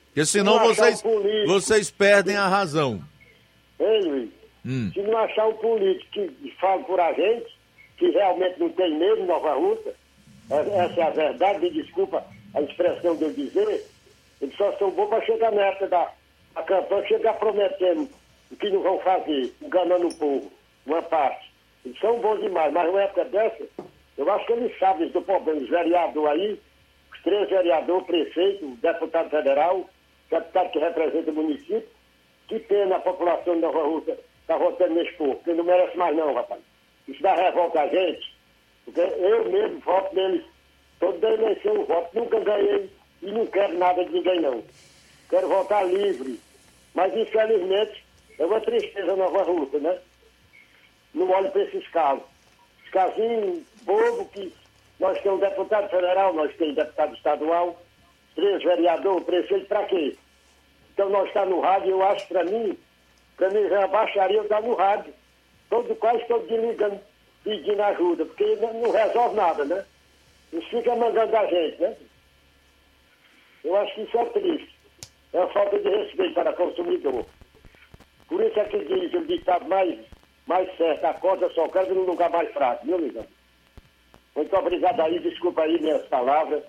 Porque senão vocês, vocês perdem a razão. Ei, Luiz, Hum. se não achar um político que fala por a gente, que realmente não tem medo Nova Rússia, é- essa é a verdade, me desculpa a expressão de eu dizer, eles só são bons para chegar na época da, da campanha, chegar prometendo o que não vão fazer, enganando o povo, uma parte. Eles são bons demais, mas numa época dessa, eu acho que eles sabem do problema, os vereadores aí, três vereadores, prefeito, deputado federal, deputado que representa o município, que pena a população de Nova Rússia está votando nesse povo, porque não merece mais não, rapaz. Isso dá revolta a gente, porque eu mesmo voto neles, toda eleição eu voto, nunca ganhei e não quero nada de ninguém não. Quero votar livre, mas infelizmente é uma tristeza Nova Rússia, né? Não olho para esses casos. Os casinhos bobo que nós temos deputado federal, nós temos deputado estadual, três vereadores, prefeito, para quê? Então nós estamos no rádio, eu acho para mim, para mim já baixaria eu estar no rádio. Todo, quase todo dia ligando, pedindo ajuda, porque não, resolve nada, né? Eles ficam mandando a gente, né? Eu acho que isso é triste. É uma falta de respeito para o consumidor. Por isso é que diz o ditado mais mais certa. A corda só quebra no lugar mais fraco, viu, Luiz? Muito obrigado aí, desculpa aí minhas palavras.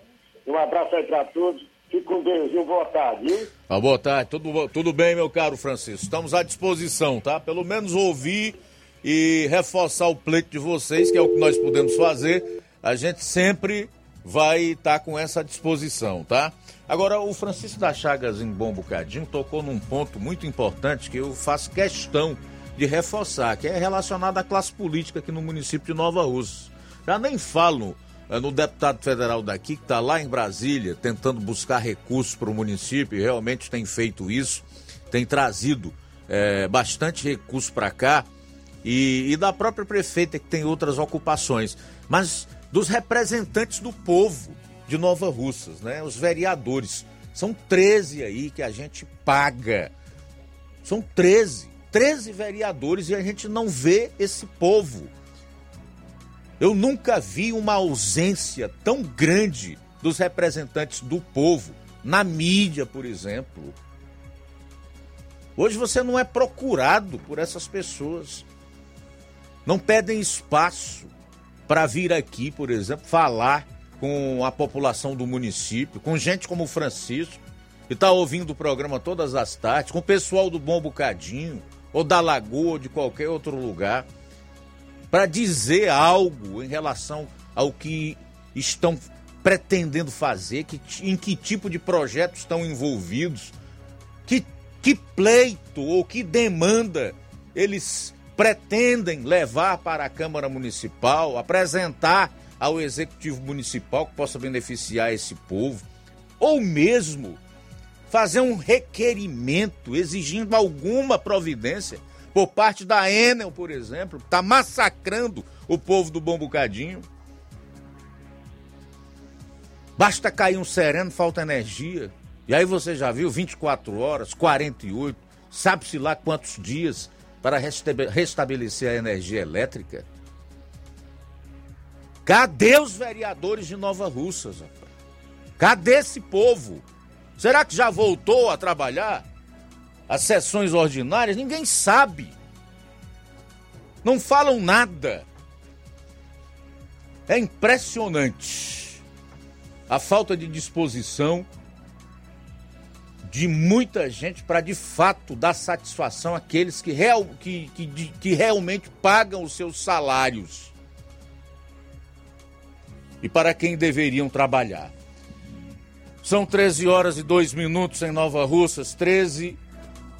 Um abraço aí para todos. Fique com Deus e boa tarde, viu? Ah, boa tarde, tudo, tudo bem, meu caro Francisco? Estamos à disposição, tá? Pelo menos ouvir e reforçar o pleito de vocês, que é o que nós podemos fazer. A gente sempre vai estar com essa disposição, tá? Agora, o Francisco da Chagas, em bom bocadinho, tocou num ponto muito importante que eu faço questão de reforçar, que é relacionado à classe política aqui no município de Nova Rússia. Já nem falo é, no deputado federal daqui, que está lá em Brasília, tentando buscar recursos para o município, e realmente tem feito isso, tem trazido é, bastante recurso para cá, e, e da própria prefeita, que tem outras ocupações, mas dos representantes do povo de Nova Russas, né? Os vereadores. São 13 aí que a gente paga. São 13. 13 vereadores e a gente não vê esse povo. Eu nunca vi uma ausência tão grande dos representantes do povo na mídia, por exemplo. Hoje você não é procurado por essas pessoas. Não pedem espaço para vir aqui, por exemplo, falar com a população do município, com gente como o Francisco, que está ouvindo o programa todas as tardes, com o pessoal do Bom Bocadinho, ou da Lagoa, ou de qualquer outro lugar para dizer algo em relação ao que estão pretendendo fazer, que, em que tipo de projetos estão envolvidos, que, que pleito ou que demanda eles pretendem levar para a Câmara Municipal, apresentar ao Executivo Municipal que possa beneficiar esse povo, ou mesmo fazer um requerimento exigindo alguma providência por parte da Enel, por exemplo, está massacrando o povo do Bom Bocadinho. Basta cair um sereno, falta energia. E aí você já viu 24 horas, 48, sabe-se lá quantos dias para restabelecer a energia elétrica? Cadê os vereadores de Nova Russas? Cadê esse povo? Será que já voltou a trabalhar? As sessões ordinárias, ninguém sabe. Não falam nada. É impressionante a falta de disposição de muita gente para de fato dar satisfação àqueles que, real, que, que, que realmente pagam os seus salários e para quem deveriam trabalhar. São 13 horas e 2 minutos em Nova Russas, 13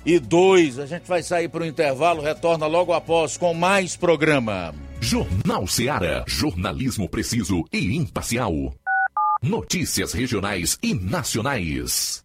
e 2. A gente vai sair para o intervalo, retorna logo após com mais programa. Jornal Seara. Jornalismo preciso e imparcial. Notícias regionais e nacionais.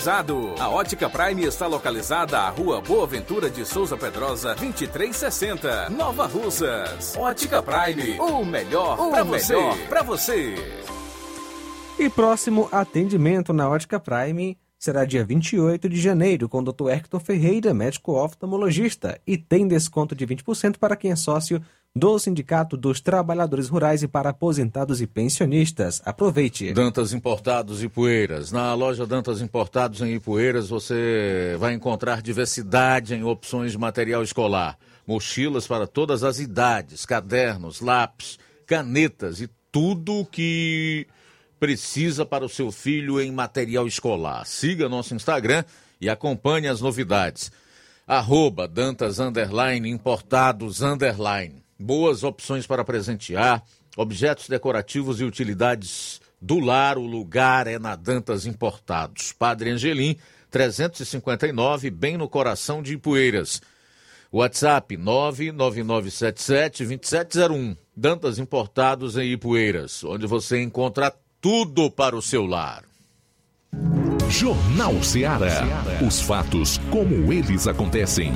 A Ótica Prime está localizada à Rua Boa Ventura de Souza Pedrosa, 2360, Nova Russas. Ótica Prime, o melhor para você. Para você. E próximo atendimento na Ótica Prime será dia 28 de janeiro com o Dr. Hector Ferreira, médico oftalmologista, e tem desconto de 20% para quem é sócio do Sindicato dos Trabalhadores Rurais e para aposentados e pensionistas. Aproveite. Dantas Importados e Poeiras. Na loja Dantas Importados em Ipueiras você vai encontrar diversidade em opções de material escolar. Mochilas para todas as idades, cadernos, lápis, canetas e tudo que precisa para o seu filho em material escolar. Siga nosso Instagram e acompanhe as novidades. Arroba Dantas Underline Importados Underline. Boas opções para presentear, objetos decorativos e utilidades do lar. O lugar é na Dantas Importados. Padre Angelim, 359, bem no coração de Ipueiras. WhatsApp 99977-2701. Dantas Importados em Ipueiras, onde você encontra tudo para o seu lar. Jornal Ceará. Os fatos como eles acontecem.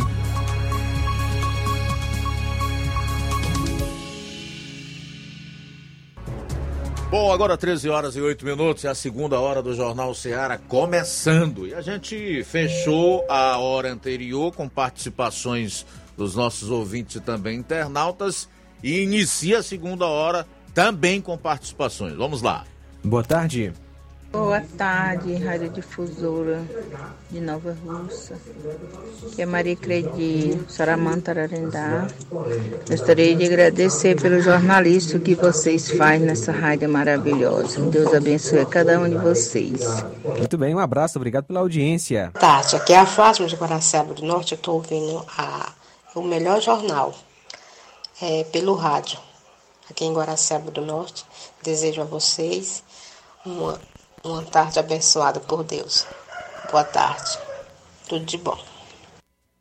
Bom, agora 13 horas e 8 minutos, é a segunda hora do Jornal Ceará começando. E a gente fechou a hora anterior com participações dos nossos ouvintes e também internautas e inicia a segunda hora também com participações. Vamos lá. Boa tarde. Boa tarde, Rádio Difusora de Nova Russa. Que é Maria Credi, Saramanta Ararendá. Gostaria de agradecer pelo jornalismo que vocês fazem nessa rádio maravilhosa. Deus abençoe cada um de vocês. Muito bem, um abraço, obrigado pela audiência. Boa tarde, aqui é a Fátima de Guaraciaba do Norte. Eu estou ouvindo a, o melhor jornal é, pelo rádio aqui em Guaraciaba do Norte. Desejo a vocês uma, uma tarde abençoada por Deus. Boa tarde. Tudo de bom.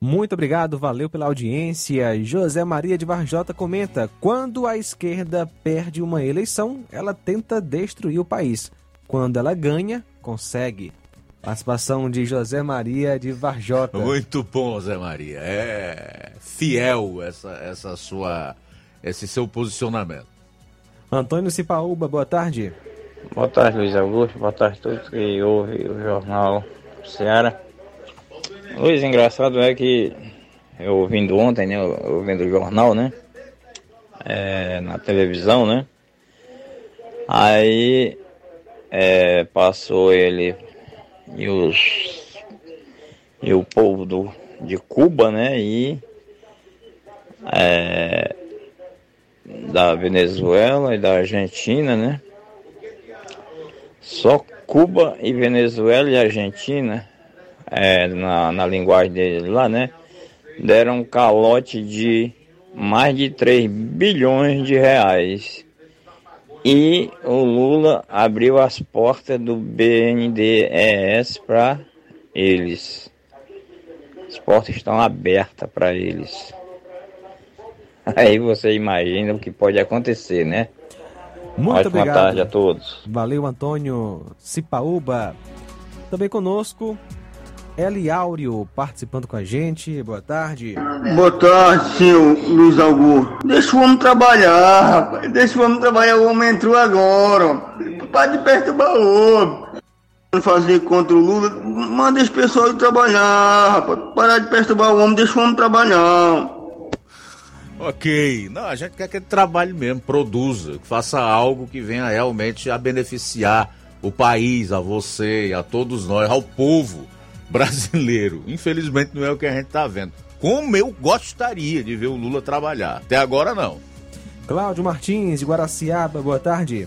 Muito obrigado, valeu pela audiência. José Maria de Varjota comenta: quando a esquerda perde uma eleição, ela tenta destruir o país. Quando ela ganha, consegue. Participação de José Maria de Varjota. Muito bom, Zé Maria. É fiel essa, essa sua, esse seu posicionamento. Antônio Cipaúba, boa tarde. Boa tarde, Luiz Augusto. Boa tarde a todos que ouvem o Jornal Ceará. Luiz, engraçado é que eu ouvindo ontem, né? Ouvindo o jornal, né? É, na televisão, né? Aí é, passou ele e os e o povo do, de Cuba, né? E é, da Venezuela e da Argentina, né? Só Cuba e Venezuela e Argentina, é, na, na linguagem dele lá, né? Deram um calote de mais de 3 bilhões de reais. E o Lula abriu as portas do BNDES para eles. As portas estão abertas para eles. Aí você imagina o que pode acontecer, né? Muito Ótima obrigado. tarde a todos. Valeu, Antônio Cipaúba. Também conosco, Eli Áureo participando com a gente. Boa tarde. Boa tarde, senhor Luiz Augusto. Deixa o homem trabalhar, rapaz. Deixa o homem trabalhar. O homem entrou agora. Para de perturbar o homem. Fazer contra o Lula, manda esse pessoal ir trabalhar, rapaz. Parar de perturbar o homem, deixa o homem trabalhar. Ok, não, a gente quer que ele trabalhe mesmo, produza, que faça algo que venha realmente a beneficiar o país, a você, a todos nós, ao povo brasileiro. Infelizmente não é o que a gente está vendo. Como eu gostaria de ver o Lula trabalhar. Até agora não. Cláudio Martins, de Guaraciaba, boa tarde.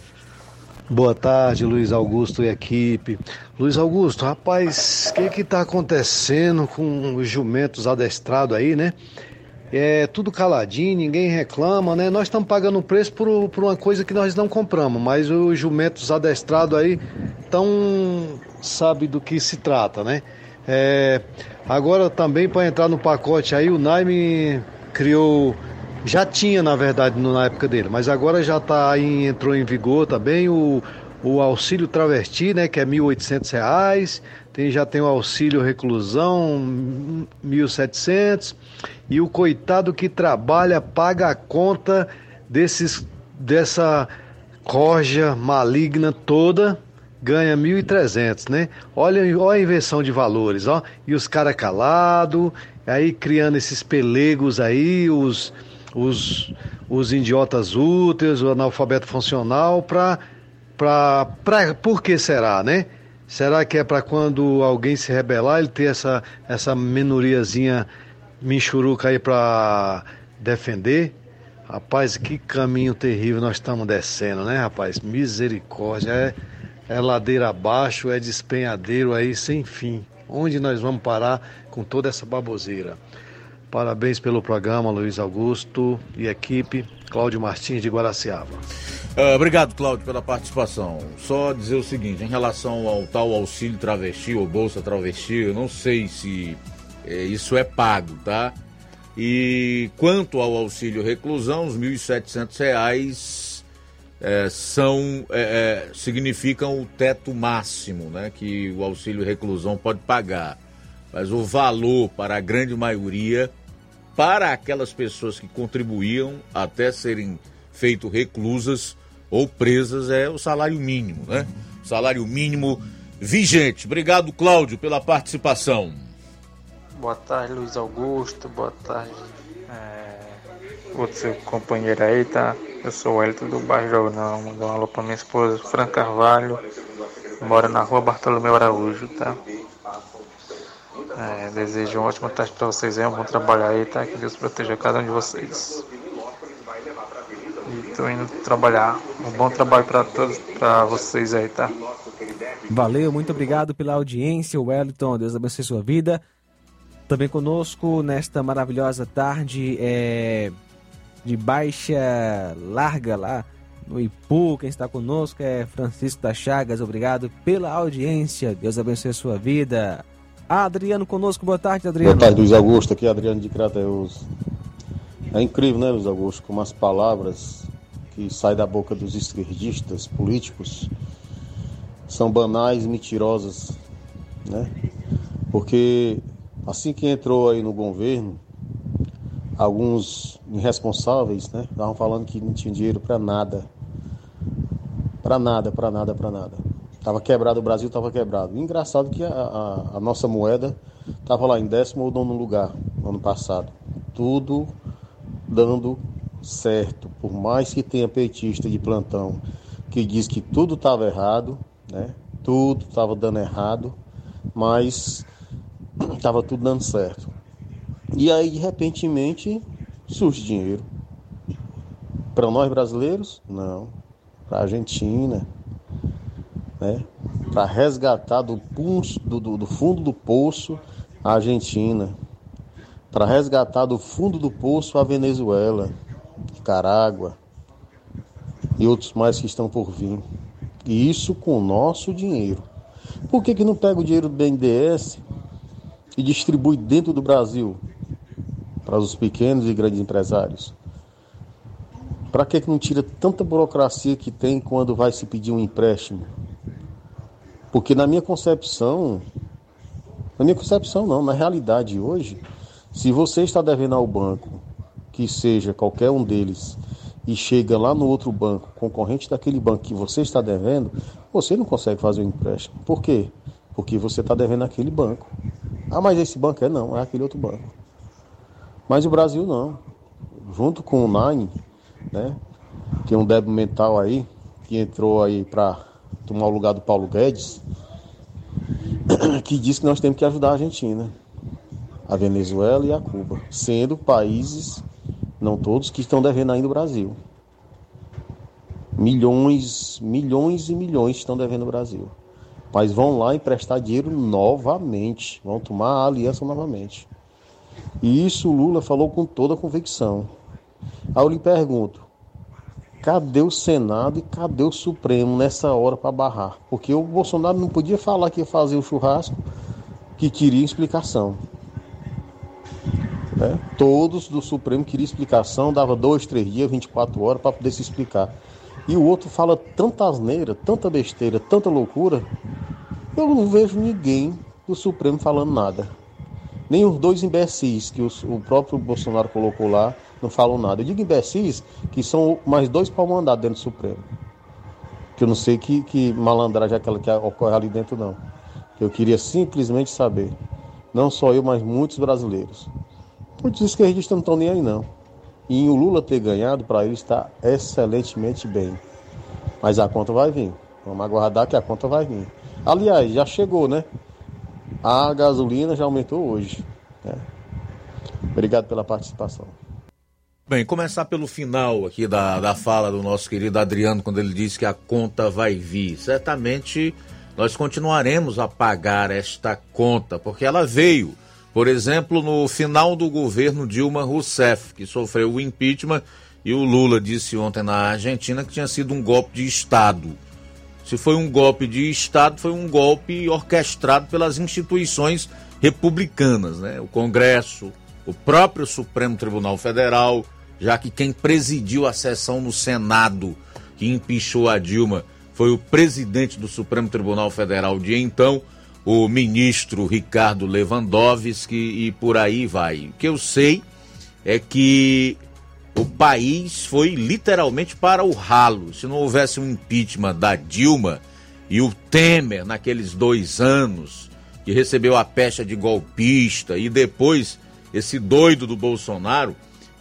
Boa tarde, Luiz Augusto e equipe. Luiz Augusto, rapaz, o que que tá acontecendo com os jumentos adestrados aí, né? É tudo caladinho, ninguém reclama, né? Nós estamos pagando preço por, por uma coisa que nós não compramos, mas os jumentos adestrados aí tão sabe do que se trata, né? É, agora também para entrar no pacote aí, o Naime criou já tinha, na verdade, na época dele, mas agora já tá aí, entrou em vigor também o, o auxílio travesti, né, que é 1.800 reais, tem, já tem o auxílio reclusão, R$ 1.700, e o coitado que trabalha paga a conta desses, dessa corja maligna toda, ganha 1.300, né? Olha, olha a inversão de valores, ó. E os caras calados, aí criando esses pelegos aí, os, os, os idiotas úteis, o analfabeto funcional, pra, pra, pra, por que será, né? Será que é para quando alguém se rebelar, ele ter essa, essa minoriazinha michuruca aí para defender? Rapaz, que caminho terrível nós estamos descendo, né, rapaz? Misericórdia, é, é ladeira abaixo, é despenhadeiro aí sem fim. Onde nós vamos parar com toda essa baboseira? Parabéns pelo programa, Luiz Augusto e equipe. Cláudio Martins de Guaraciaba. Ah, obrigado, Cláudio, pela participação. Só dizer o seguinte, em relação ao tal auxílio travesti ou bolsa travesti, eu não sei se eh, isso é pago, tá? E quanto ao auxílio reclusão, os 1.700 reais eh, são eh, significam o teto máximo, né, que o auxílio reclusão pode pagar. Mas o valor para a grande maioria para aquelas pessoas que contribuíam até serem feito reclusas ou presas é o salário mínimo, né? Salário mínimo vigente. Obrigado, Cláudio, pela participação. Boa tarde, Luiz Augusto. Boa tarde, é, outro seu companheiro aí, tá? Eu sou o Elton do bairro Jornal. Mandar um alô pra minha esposa, Fran Carvalho. Mora na rua Bartolomeu Araújo, tá? É, desejo uma ótima tarde pra vocês aí, um bom trabalho aí, tá? Que Deus proteja cada um de vocês. E tô indo trabalhar. Um bom trabalho pra todos, pra vocês aí, tá? Valeu, muito obrigado pela audiência, Wellington. Deus abençoe sua vida. Também conosco nesta maravilhosa tarde é, de baixa larga lá no Ipu. Quem está conosco é Francisco da Chagas. Obrigado pela audiência. Deus abençoe sua vida. Adriano conosco. Boa tarde, Adriano. Boa tarde, Luiz Augusto. Aqui é Adriano de Crateus. É incrível, né, Luiz Augusto, como as palavras que saem da boca dos esquerdistas políticos são banais e mentirosas, né? Porque assim que entrou aí no governo, alguns irresponsáveis, né, estavam falando que não tinha dinheiro para nada. Para nada, para nada, para nada. Tava quebrado, o Brasil tava quebrado. Engraçado que a, a, a nossa moeda tava lá em décimo ou nono lugar no ano passado. Tudo dando certo. Por mais que tenha petista de plantão que diz que tudo estava errado, né? Tudo estava dando errado, mas estava tudo dando certo. E aí, de repentemente, surge dinheiro. Para nós brasileiros? Não. Para a Argentina, né, para resgatar do, pulso, do, do, do fundo do poço a Argentina, para resgatar do fundo do poço a Venezuela, Nicarágua e outros mais que estão por vir. E isso com o nosso dinheiro. Por que, que não pega o dinheiro do BNDES e distribui dentro do Brasil para os pequenos e grandes empresários? Para que, que não tira tanta burocracia que tem quando vai se pedir um empréstimo? Porque na minha concepção, na minha concepção não, na realidade hoje, se você está devendo ao banco, que seja qualquer um deles, e chega lá no outro banco, concorrente daquele banco que você está devendo, você não consegue fazer um empréstimo. Por quê? Porque você está devendo aquele banco. Ah, mas esse banco é não, é aquele outro banco. Mas o Brasil não. Junto com o Nine, né? Tem um débil mental aí, que entrou aí para tomar o lugar do Paulo Guedes, que diz que nós temos que ajudar a Argentina, a Venezuela e a Cuba, sendo países não todos, que estão devendo ainda o Brasil. Milhões, milhões e milhões estão devendo o Brasil. Mas vão lá emprestar dinheiro novamente, vão tomar a aliança novamente. E isso Lula falou com toda a convicção. Aí eu lhe pergunto: cadê o Senado e cadê o Supremo nessa hora para barrar? Porque o Bolsonaro não podia falar que ia fazer o churrasco que queria explicação. Né? Todos do Supremo queriam explicação, dava dois, três dias, 24 horas para poder se explicar. E o outro fala tanta asneira, tanta besteira, tanta loucura. Eu não vejo ninguém do Supremo falando nada. Nem os dois imbecis que os, o próprio Bolsonaro colocou lá não falam nada. Eu digo imbecis que são mais dois para mandar dentro do Supremo. Que eu não sei que, que malandragem é aquela que ocorre ali dentro, não. Eu queria simplesmente saber. Não só eu, mas muitos brasileiros. Muitos esquerdistas não estão nem aí, não. E o Lula ter ganhado, para ele está excelentemente bem. Mas a conta vai vir. Vamos aguardar que a conta vai vir. Aliás, já chegou, né? A gasolina já aumentou hoje. Né? Obrigado pela participação. Bem, começar pelo final aqui da, da fala do nosso querido Adriano, quando ele disse que a conta vai vir. Certamente nós continuaremos a pagar esta conta, porque ela veio por exemplo, no final do governo Dilma Rousseff, que sofreu o impeachment, e o Lula disse ontem na Argentina que tinha sido um golpe de Estado. Se foi um golpe de Estado, foi um golpe orquestrado pelas instituições republicanas, né? O Congresso, o próprio Supremo Tribunal Federal, já que quem presidiu a sessão no Senado que empichou a Dilma foi o presidente do Supremo Tribunal Federal de então, o ministro Ricardo Lewandowski e por aí vai. O que eu sei é que o país foi literalmente para o ralo. Se não houvesse um impeachment da Dilma e o Temer naqueles dois anos, que recebeu a pecha de golpista, e depois esse doido do Bolsonaro,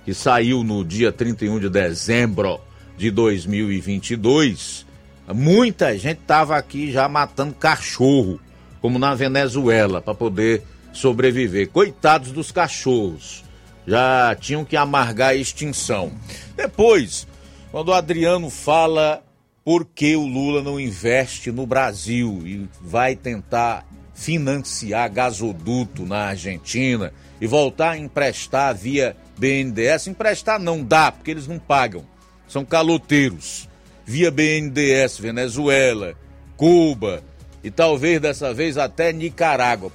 que saiu no dia 31 de dezembro de 2022, muita gente estava aqui já matando cachorro como na Venezuela, para poder sobreviver. Coitados dos cachorros, já tinham que amargar a extinção. Depois, quando o Adriano fala por que o Lula não investe no Brasil e vai tentar financiar gasoduto na Argentina e voltar a emprestar via BNDES, emprestar não dá, porque eles não pagam, são caloteiros. Via BNDES, Venezuela, Cuba, e talvez dessa vez até Nicarágua.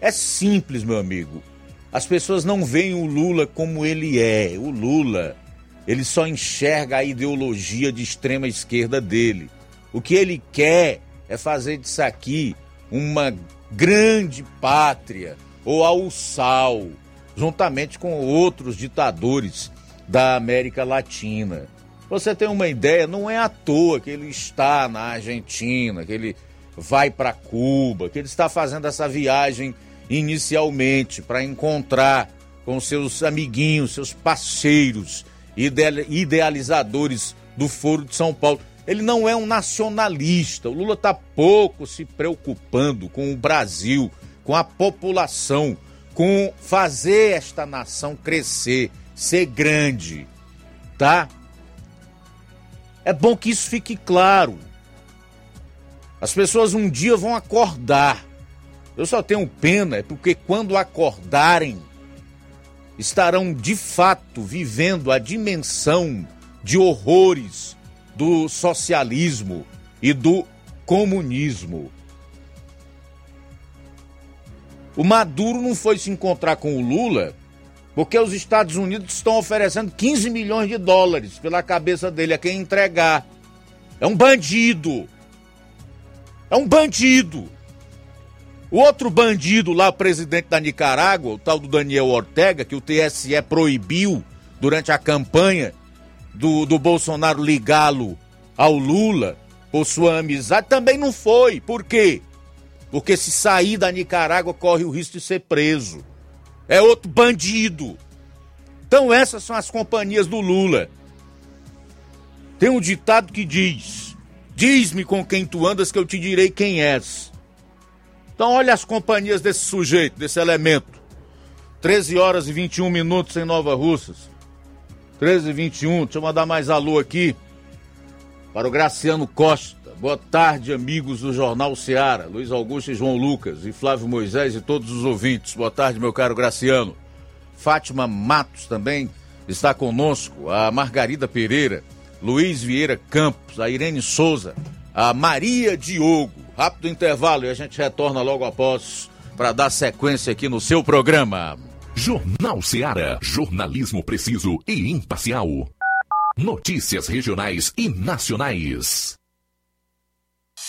É simples, meu amigo. As pessoas não veem o Lula como ele é. O Lula, ele só enxerga a ideologia de extrema esquerda dele. O que ele quer é fazer disso aqui uma grande pátria ou ao sal, juntamente com outros ditadores da América Latina. Você tem uma ideia, não é à toa que ele está na Argentina, que ele vai para Cuba, que ele está fazendo essa viagem inicialmente para encontrar com seus amiguinhos, seus parceiros, idealizadores do Foro de São Paulo. Ele não é um nacionalista. O Lula está pouco se preocupando com o Brasil, com a população, com fazer esta nação crescer, ser grande, tá? É bom que isso fique claro. As pessoas um dia vão acordar. Eu só tenho pena é porque quando acordarem, estarão de fato vivendo a dimensão de horrores do socialismo e do comunismo. O Maduro não foi se encontrar com o Lula porque os Estados Unidos estão oferecendo 15 milhões de dólares pela cabeça dele a quem entregar. É um bandido. É um bandido. O outro bandido lá, o presidente da Nicarágua, o tal do Daniel Ortega, que o TSE proibiu durante a campanha do, do Bolsonaro ligá-lo ao Lula por sua amizade, também não foi. Por quê? Porque se sair da Nicarágua corre o risco de ser preso. É outro bandido. Então essas são as companhias do Lula. Tem um ditado que diz: Diz-me com quem tu andas que eu te direi quem és. Então olha as companhias desse sujeito, desse elemento. 13 horas e 21 minutos em Nova Russas. 13 e 21, deixa eu mandar mais alô aqui para o Graciano Costa. Boa tarde, amigos do Jornal Seara, Luiz Augusto e João Lucas, e Flávio Moisés e todos os ouvintes. Boa tarde, meu caro Graciano. Fátima Matos também está conosco, a Margarida Pereira, Luiz Vieira Campos, a Irene Souza, a Maria Diogo. Rápido intervalo e a gente retorna logo após para dar sequência aqui no seu programa. Jornal Seara, jornalismo preciso e imparcial. Notícias regionais e nacionais.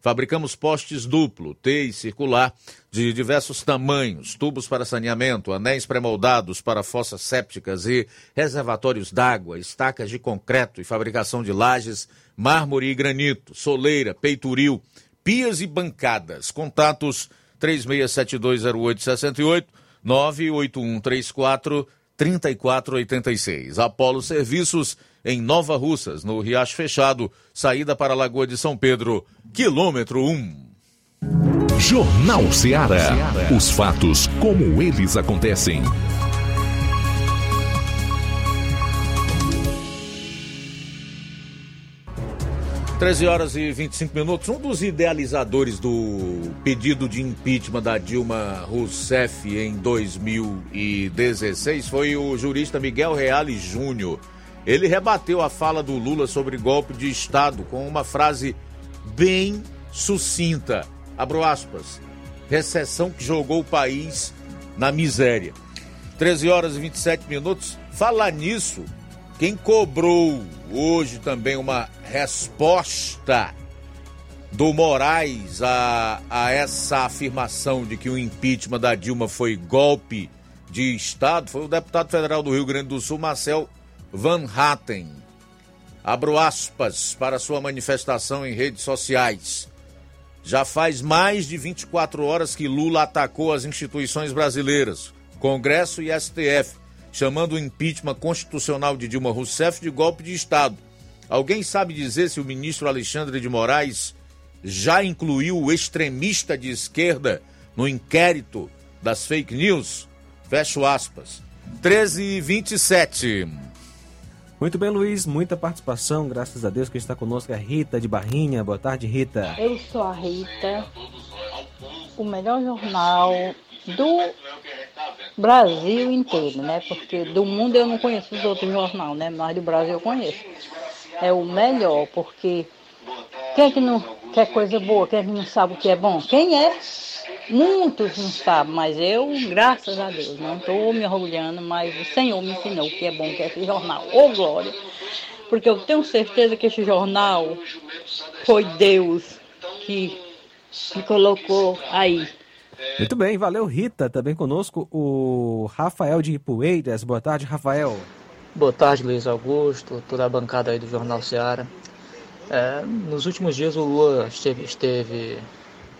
Fabricamos postes duplo, T e circular, de diversos tamanhos, tubos para saneamento, anéis pré-moldados para fossas sépticas e reservatórios d'água, estacas de concreto e fabricação de lajes, mármore e granito, soleira, peitoril, pias e bancadas. Contatos 36720868, 98134 3486. Apolo Serviços em Nova Russas, no Riacho Fechado, saída para a Lagoa de São Pedro, quilômetro 1. Jornal Ceará. Os fatos como eles acontecem. Treze horas e 25 minutos. Um dos idealizadores do pedido de impeachment da Dilma Rousseff em 2016 foi o jurista Miguel Reale Júnior. Ele rebateu a fala do Lula sobre golpe de Estado com uma frase bem sucinta abro aspas, recessão que jogou o país na miséria. 13 horas e 27 minutos. Falar nisso, quem cobrou hoje também uma resposta do Moraes a, a essa afirmação de que o impeachment da Dilma foi golpe de Estado foi o deputado federal do Rio Grande do Sul, Marcel Van Hatten. Abro aspas para sua manifestação em redes sociais. Já faz mais de 24 horas que Lula atacou as instituições brasileiras, Congresso e STF, chamando o impeachment constitucional de Dilma Rousseff de golpe de Estado. Alguém sabe dizer se o ministro Alexandre de Moraes já incluiu o extremista de esquerda no inquérito das fake news? Fecho aspas. 13 e 27. Muito bem, Luiz, muita participação, graças a Deus que está conosco a Rita de Barrinha. Boa tarde, Rita. Eu sou a Rita, o melhor jornal do Brasil inteiro, né? Porque do mundo eu não conheço os outros jornais, né? Mas do Brasil eu conheço. É o melhor, porque quem é que não quer coisa boa, quem é que não sabe o que é bom? Quem é? Muitos não sabem, mas eu, graças a Deus, não estou me orgulhando, mas o Senhor me ensinou o que é bom, que é esse jornal. Ô oh, glória! Porque eu tenho certeza que esse jornal foi Deus que me colocou aí. Muito bem, valeu Rita, também conosco o Rafael de Ipueiras. Boa tarde, Rafael. Boa tarde, Luiz Augusto, toda a bancada aí do Jornal Seara. É, nos últimos dias o Lula esteve, esteve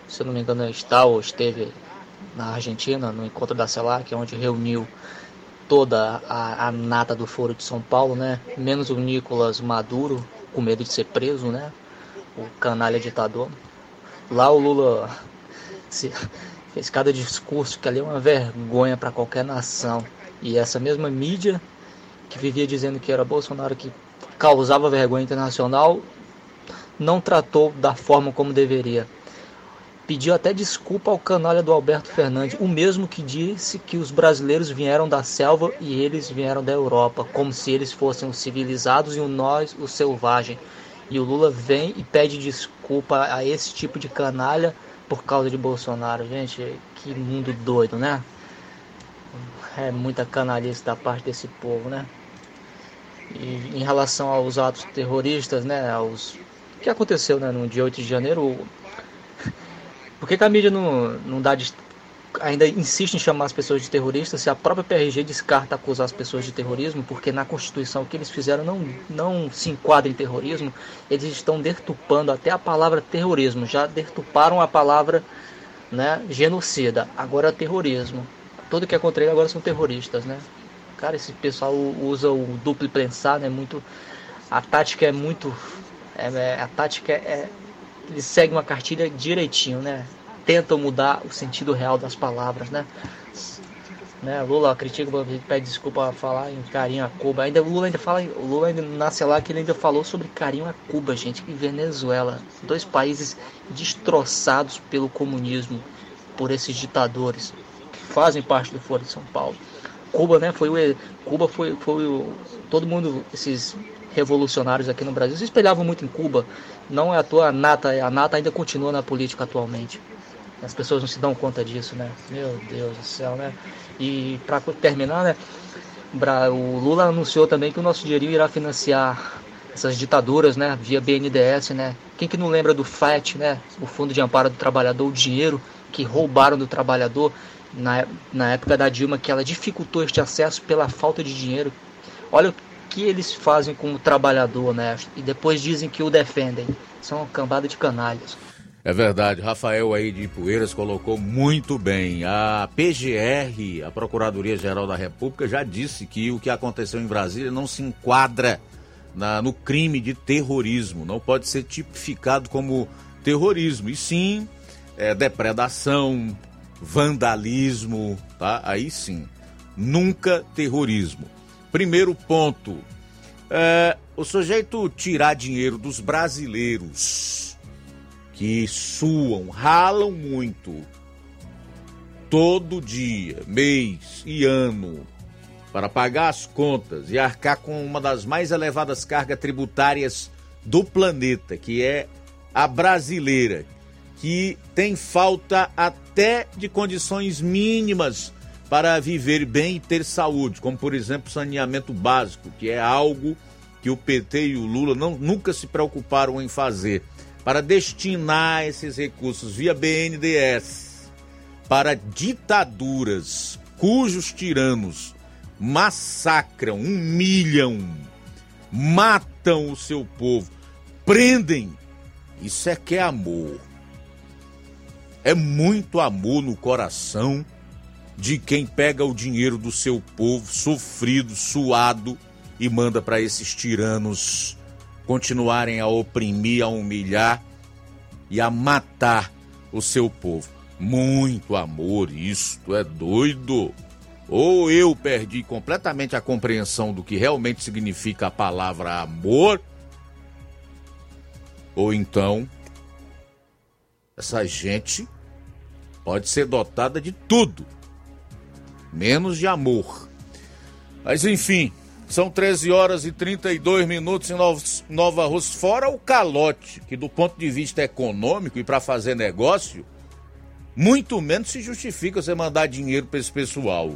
se eu não me engano, está ou esteve na Argentina, no encontro da CELAC, onde reuniu toda a, a, nata do Foro de São Paulo, né? Menos o Nicolas Maduro, com medo de ser preso, né? O canalha ditador. Lá o Lula se, fez cada discurso que ali é uma vergonha para qualquer nação. E essa mesma mídia que vivia dizendo que era Bolsonaro que causava vergonha internacional, não tratou da forma como deveria pediu até desculpa ao canalha do Alberto Fernandes, o mesmo que disse que os brasileiros vieram da selva e eles vieram da Europa, como se eles fossem os civilizados e o nós, o selvagem. E o Lula vem e pede desculpa a esse tipo de canalha por causa de Bolsonaro. Gente, que mundo doido, né? É muita canalice da parte desse povo, né? E em relação aos atos terroristas, né, aos o que aconteceu, né, no dia 8 de janeiro, por que, que a mídia não, não dá de, ainda insiste em chamar as pessoas de terroristas se a própria PRG descarta acusar as pessoas de terrorismo, porque na Constituição o que eles fizeram não, não se enquadra em terrorismo, eles estão deturpando até a palavra terrorismo, já deturparam a palavra né, genocida, agora terrorismo. Tudo que é contra ele agora são terroristas, né? Cara, esse pessoal usa o duplo pensar, né? Muito, a tática é muito, é, é a tática é eles seguem uma cartilha direitinho, né? Tentam mudar o sentido real das palavras, né? né? Lula critica, pede desculpa falar em carinho a Cuba. Ainda Lula ainda fala, Lula ainda nasce lá que ele ainda falou sobre carinho a Cuba, gente, e Venezuela, dois países destroçados pelo comunismo, por esses ditadores que fazem parte do Foro de São Paulo. Cuba, né, foi o Cuba foi foi o todo mundo esses revolucionários aqui no Brasil se espelhavam muito em Cuba. Não é à toa a Nata, a Nata ainda continua na política atualmente. As pessoas não se dão conta disso, né? Meu Deus do céu, né? E para terminar, né? O Lula anunciou também que o nosso dinheirinho irá financiar essas ditaduras, né? Via BNDES, né? Quem que não lembra do FAT, né? O Fundo de Amparo do Trabalhador, o dinheiro que roubaram do trabalhador na, na época da Dilma, que ela dificultou este acesso pela falta de dinheiro. Olha que eles fazem com o trabalhador honesto e depois dizem que o defendem. São uma cambada de canalhas. É verdade, Rafael aí de Poeiras colocou muito bem. A PGR, a Procuradoria-Geral da República, já disse que o que aconteceu em Brasília não se enquadra na, no crime de terrorismo, não pode ser tipificado como terrorismo, e sim é, depredação, vandalismo, tá? Aí sim, nunca terrorismo. Primeiro ponto, é, o sujeito tirar dinheiro dos brasileiros que suam, ralam muito, todo dia, mês e ano, para pagar as contas e arcar com uma das mais elevadas cargas tributárias do planeta, que é a brasileira, que tem falta até de condições mínimas para viver bem e ter saúde, como por exemplo saneamento básico, que é algo que o PT e o Lula não, nunca se preocuparam em fazer para destinar esses recursos via BNDES para ditaduras cujos tiranos massacram, humilham, matam o seu povo, prendem. Isso é que é amor. É muito amor no coração de quem pega o dinheiro do seu povo sofrido, suado e manda para esses tiranos continuarem a oprimir, a humilhar e a matar o seu povo. Muito amor, isto é doido. Ou eu perdi completamente a compreensão do que realmente significa a palavra amor, ou então essa gente pode ser dotada de tudo, menos de amor. Mas enfim, são 13 horas e 32 minutos em Nova Rússia. Fora o calote, que do ponto de vista econômico e para fazer negócio, muito menos se justifica você mandar dinheiro para esse pessoal.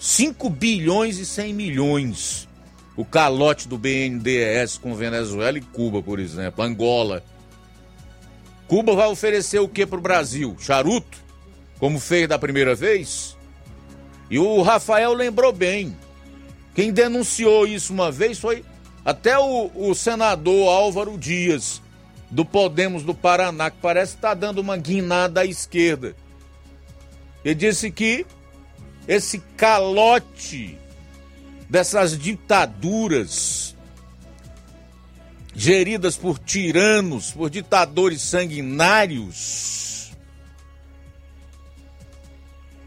5 bilhões e 100 milhões. O calote do BNDES com Venezuela e Cuba, por exemplo, Angola. Cuba vai oferecer o que para o Brasil? Charuto? Como fez da primeira vez? E o Rafael lembrou bem. Quem denunciou isso uma vez foi até o, o senador Álvaro Dias, do Podemos do Paraná, que parece estar tá dando uma guinada à esquerda. Ele disse que esse calote dessas ditaduras geridas por tiranos, por ditadores sanguinários,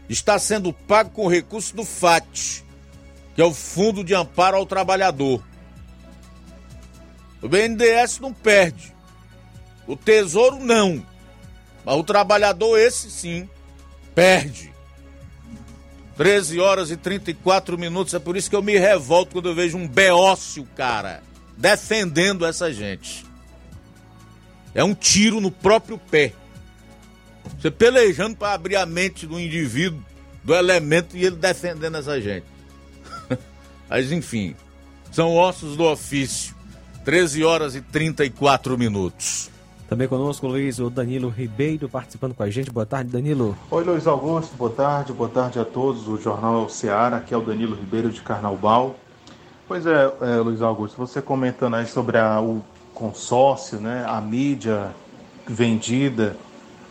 está sendo pago com recurso do FAT que é o Fundo de Amparo ao Trabalhador. O BNDES não perde. O Tesouro não. Mas o trabalhador, esse sim, perde. 13 horas e 34 minutos. É por isso que eu me revolto quando eu vejo um beócio, cara, defendendo essa gente. É um tiro no próprio pé. Você pelejando para abrir a mente do indivíduo, do elemento, e ele defendendo essa gente. Mas enfim, são ossos do ofício. 13 horas e 34 minutos. Também conosco, Luiz, o Danilo Ribeiro participando com a gente. Boa tarde, Danilo. Oi, Luiz Augusto. Boa tarde. Boa tarde a todos. O Jornal Ceará. Aqui é o Danilo Ribeiro de Carnaubal. Pois é, é Luiz Augusto, você comentando aí sobre a, o consórcio, né, a mídia vendida,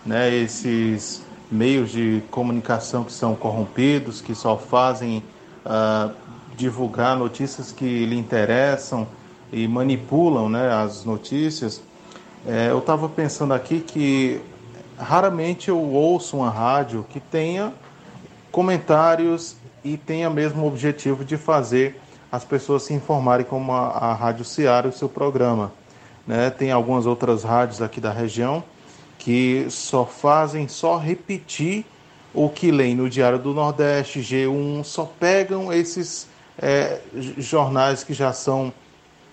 né, esses meios de comunicação que são corrompidos, que só fazem uh, divulgar notícias que lhe interessam e manipulam né, as notícias, é, eu estava pensando aqui que raramente eu ouço uma rádio que tenha comentários e tenha mesmo o objetivo de fazer as pessoas se informarem como a, a Rádio Ceará e o seu programa. Né? Tem algumas outras rádios aqui da região que só fazem, só repetir o que leem no Diário do Nordeste, G1, só pegam esses é, jornais que já são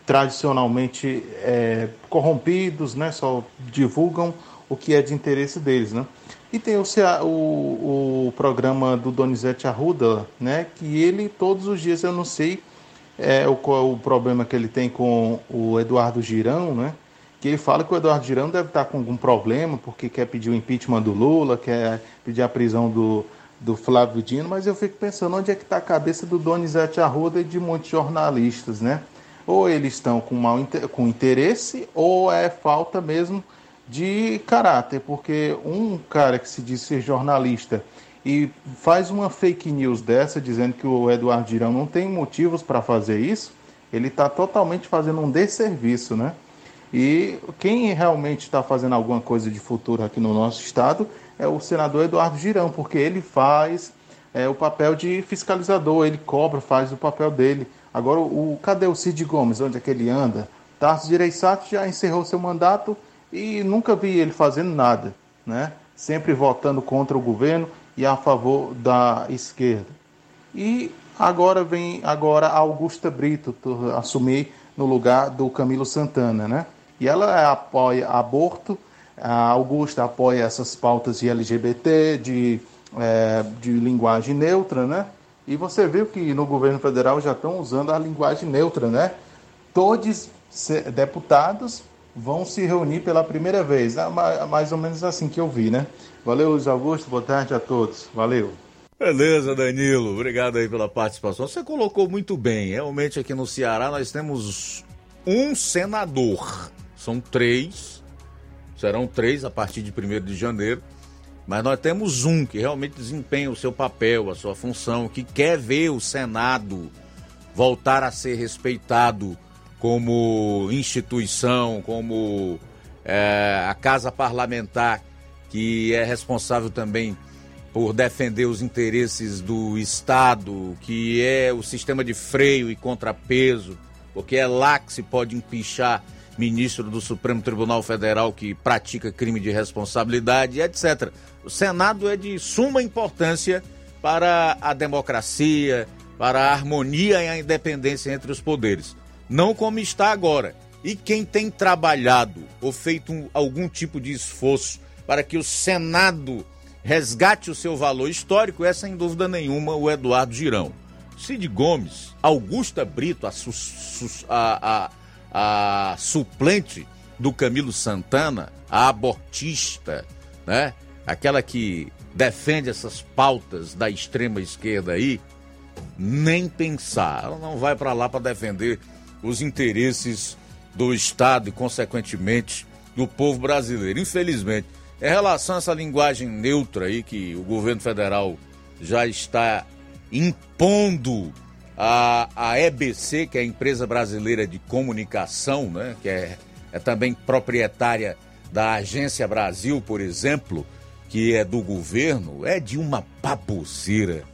tradicionalmente é, corrompidos, né? só divulgam o que é de interesse deles. Né? E tem o, o, o programa do Donizete Arruda, né? que ele todos os dias, eu não sei é, o, qual o problema que ele tem com o Eduardo Girão, né? que ele fala que o Eduardo Girão deve estar com algum problema porque quer pedir o impeachment do Lula, quer pedir a prisão do, do Flávio Dino, mas eu fico pensando onde é que está a cabeça do Donizete Arruda e de muitos jornalistas, né? Ou eles estão com mau com interesse, ou é falta mesmo de caráter, porque um cara que se diz ser jornalista e faz uma fake news dessa, dizendo que o Eduardo Girão não tem motivos para fazer isso, ele está totalmente fazendo um desserviço, né? E quem realmente está fazendo alguma coisa de futuro aqui no nosso estado é o senador Eduardo Girão, porque ele faz é, o papel de fiscalizador, ele cobra, faz o papel dele. Agora, o, cadê o Cid Gomes? Onde é que ele anda? Tarso Gereissati já encerrou seu mandato e nunca vi ele fazendo nada, né? Sempre votando contra o governo e a favor da esquerda. E agora vem agora Augusta Brito assumir no lugar do Camilo Santana, né? E ela apoia aborto, a Augusta apoia essas pautas de LGBT, de, é, de linguagem neutra, né? E você viu que no governo federal já estão usando a linguagem neutra, né? Todos deputados vão se reunir pela primeira vez. É mais ou menos assim que eu vi, né? Valeu, Luiz Augusto. Boa tarde a todos. Valeu. Beleza, Danilo. Obrigado aí pela participação. Você colocou muito bem. Realmente aqui no Ceará nós temos um senador. São três. Serão três a partir de 1 de janeiro. Mas nós temos um que realmente desempenha o seu papel, a sua função, que quer ver o Senado voltar a ser respeitado como instituição, como é, a Casa Parlamentar, que é responsável também por defender os interesses do Estado, que é o sistema de freio e contrapeso, porque é lá que se pode empichar ministro do Supremo Tribunal Federal que pratica crime de responsabilidade, etc. O Senado é de suma importância para a democracia, para a harmonia e a independência entre os poderes não como está agora. E quem tem trabalhado ou feito um, algum tipo de esforço para que o Senado resgate o seu valor histórico é, sem dúvida nenhuma, o Eduardo Girão. Cid Gomes, Augusta Brito, a, a, a, a suplente do Camilo Santana, a abortista, né? aquela que defende essas pautas da extrema esquerda aí, nem pensar. Ela não vai para lá para defender os interesses do Estado e, consequentemente, do povo brasileiro. Infelizmente, em relação a essa linguagem neutra aí que o governo federal já está impondo a, a EBC, que é a empresa brasileira de comunicação, né, que é, é também proprietária da Agência Brasil, por exemplo, que é do governo, é de uma baboseira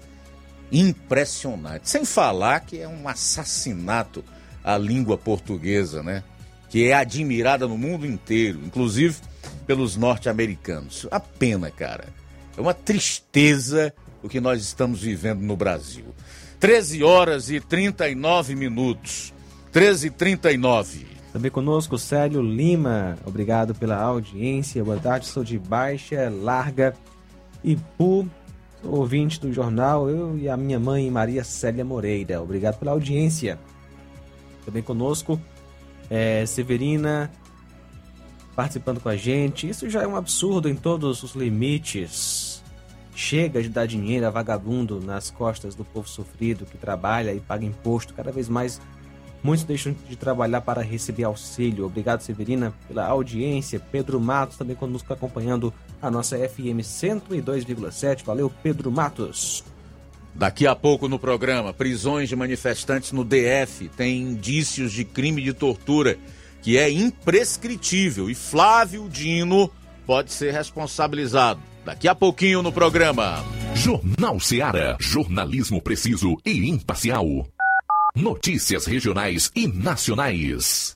impressionante. Sem falar que é um assassinato a língua portuguesa, né? Que é admirada no mundo inteiro, inclusive pelos norte-americanos. A pena, cara. É uma tristeza o que nós estamos vivendo no Brasil. 13 horas e 39 minutos. 13 e 39. Também conosco Célio Lima. Obrigado pela audiência. Boa tarde, sou de Baixa, Larga, Ipu, ouvinte do jornal. Eu e a minha mãe, Maria Célia Moreira. Obrigado pela audiência. Também conosco, é, Severina participando com a gente. Isso já é um absurdo em todos os limites. Chega de dar dinheiro a vagabundo nas costas do povo sofrido que trabalha e paga imposto. Cada vez mais muitos deixam de trabalhar para receber auxílio. Obrigado, Severina, pela audiência. Pedro Matos também conosco acompanhando a nossa FM 102,7. Valeu, Pedro Matos. Daqui a pouco no programa, prisões de manifestantes no DF têm indícios de crime de tortura que é imprescritível e Flávio Dino pode ser responsabilizado. Daqui a pouquinho no programa. Jornal Seara. Jornalismo preciso e imparcial. Notícias regionais e nacionais.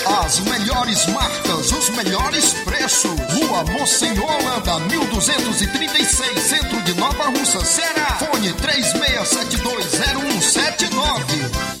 As melhores marcas, os melhores preços. Rua Monsenhor Holanda, 1236, centro de Nova Russa, Ceará. Fone 36720179.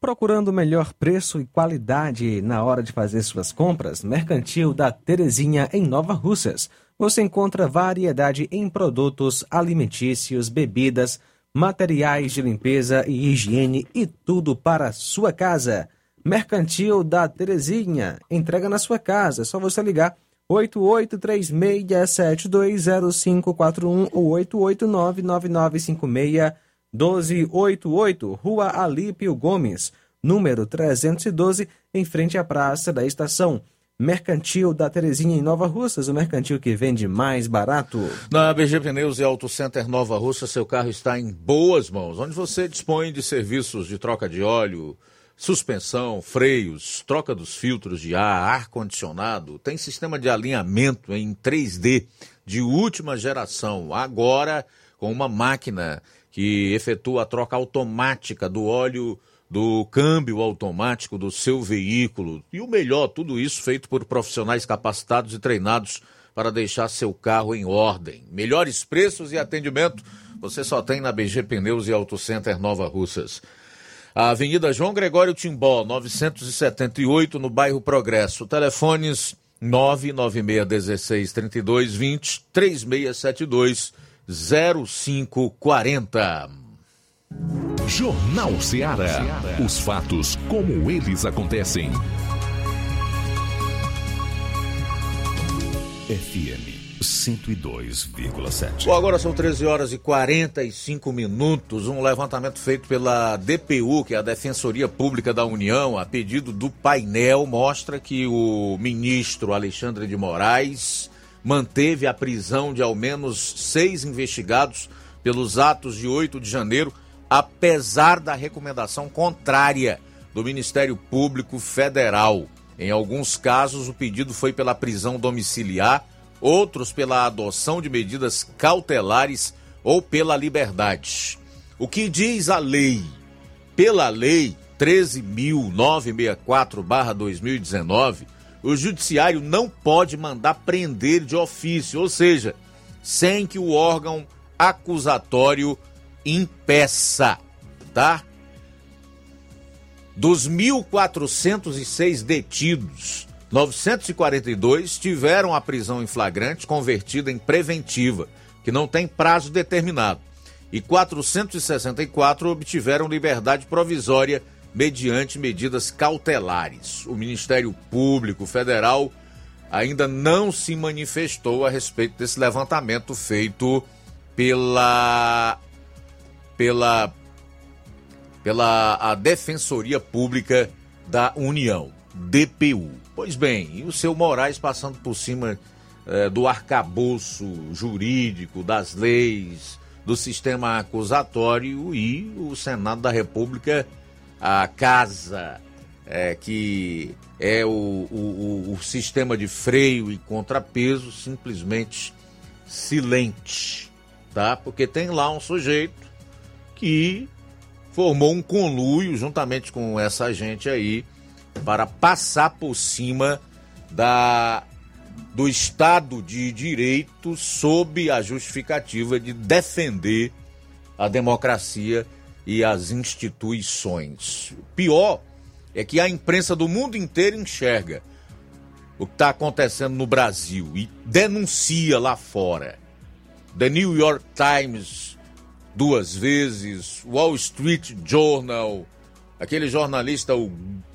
Procurando melhor preço e qualidade na hora de fazer suas compras, Mercantil da Terezinha em Nova Russas. Você encontra variedade em produtos alimentícios, bebidas, materiais de limpeza e higiene e tudo para a sua casa. Mercantil da Terezinha. Entrega na sua casa. É só você ligar 8836720541 ou 8899956 1288, Rua Alípio Gomes, número 312, em frente à Praça da Estação. Mercantil da Terezinha em Nova Russas, o mercantil que vende mais barato. Na BG Pneus e Auto Center Nova Russa, seu carro está em boas mãos, onde você dispõe de serviços de troca de óleo, suspensão, freios, troca dos filtros de ar, ar-condicionado, tem sistema de alinhamento em 3D de última geração, agora com uma máquina que efetua a troca automática do óleo do câmbio automático do seu veículo. E o melhor, tudo isso feito por profissionais capacitados e treinados para deixar seu carro em ordem. Melhores preços e atendimento você só tem na BG Pneus e Auto Center Nova Russas. A Avenida João Gregório Timbó, 978, no bairro Progresso. Telefones 99616 3220 3672 0540. Jornal Ceará. Os fatos como eles acontecem. FM 102,7. Bom, agora são 13 horas e 45 minutos. Um levantamento feito pela DPU, que é a Defensoria Pública da União, a pedido do painel, mostra que o ministro Alexandre de Moraes manteve a prisão de ao menos seis investigados pelos atos de 8 de janeiro, apesar da recomendação contrária do Ministério Público Federal. Em alguns casos, o pedido foi pela prisão domiciliar, outros pela adoção de medidas cautelares ou pela liberdade. O que diz a lei? Pela lei 13.964-2019, o judiciário não pode mandar prender de ofício, ou seja, sem que o órgão acusatório impeça, tá? Dos 1.406 detidos, 942 tiveram a prisão em flagrante convertida em preventiva, que não tem prazo determinado, e 464 obtiveram liberdade provisória mediante medidas cautelares. O Ministério Público Federal ainda não se manifestou a respeito desse levantamento feito pela pela pela a Defensoria Pública da União, DPU. Pois bem, e o seu Moraes passando por cima eh, do arcabouço jurídico, das leis, do sistema acusatório e o Senado da República, a casa é, que é o, o, o, sistema de freio e contrapeso, simplesmente silente, tá? Porque tem lá um sujeito que formou um conluio juntamente com essa gente aí para passar por cima da do Estado de Direito sob a justificativa de defender a democracia e as instituições. Pior é que a imprensa do mundo inteiro enxerga o que está acontecendo no Brasil e denuncia lá fora. The New York Times duas vezes, Wall Street Journal, aquele jornalista, o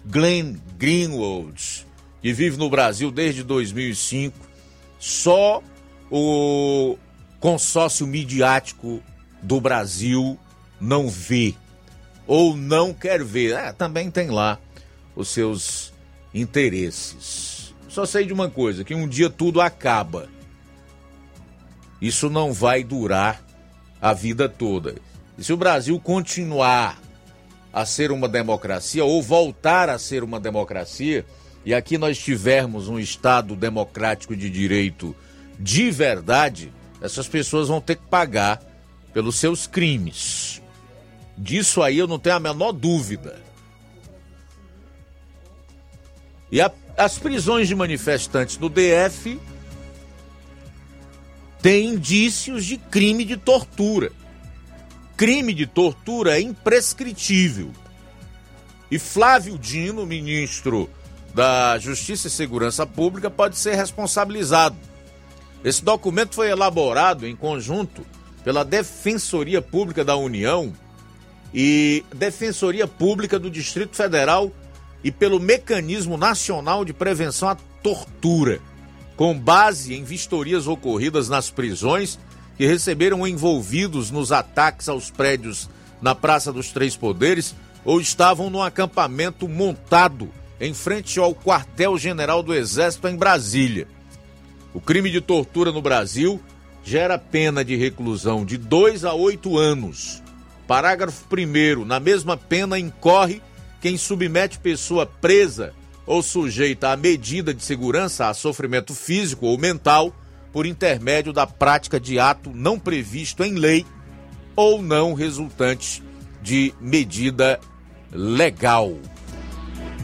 Glenn Greenwald, que vive no Brasil desde 2005, só o consórcio midiático do Brasil não vê ou não quer ver. É, também tem lá os seus interesses. Só sei de uma coisa, que um dia tudo acaba. Isso não vai durar a vida toda. E se o Brasil continuar a ser uma democracia ou voltar a ser uma democracia, e aqui nós tivermos um Estado democrático de direito de verdade, essas pessoas vão ter que pagar pelos seus crimes. Disso aí eu não tenho a menor dúvida. E a, as prisões de manifestantes no DF tem indícios de crime de tortura. Crime de tortura é imprescritível. E Flávio Dino, ministro da Justiça e Segurança Pública, pode ser responsabilizado. Esse documento foi elaborado em conjunto pela Defensoria Pública da União e Defensoria Pública do Distrito Federal e pelo Mecanismo Nacional de Prevenção à Tortura com base em vistorias ocorridas nas prisões que receberam envolvidos nos ataques aos prédios na Praça dos Três Poderes ou estavam no acampamento montado em frente ao quartel-general do Exército em Brasília. O crime de tortura no Brasil gera pena de reclusão de 2 a 8 anos. Parágrafo 1. Na mesma pena incorre quem submete pessoa presa ou sujeita a medida de segurança a sofrimento físico ou mental por intermédio da prática de ato não previsto em lei ou não resultante de medida legal.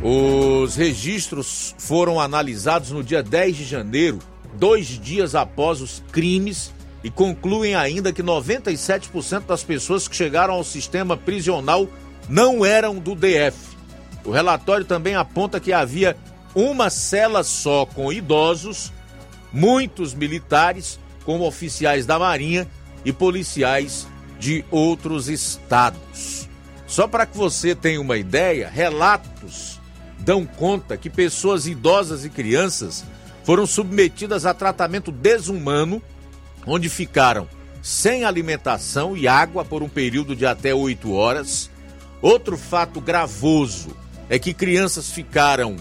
Os registros foram analisados no dia 10 de janeiro, dois dias após os crimes, e concluem ainda que 97% das pessoas que chegaram ao sistema prisional não eram do DF. O relatório também aponta que havia uma cela só com idosos, muitos militares, como oficiais da Marinha e policiais de outros estados. Só para que você tenha uma ideia, relatos dão conta que pessoas idosas e crianças foram submetidas a tratamento desumano, onde ficaram sem alimentação e água por um período de até oito horas. Outro fato gravoso é que crianças ficaram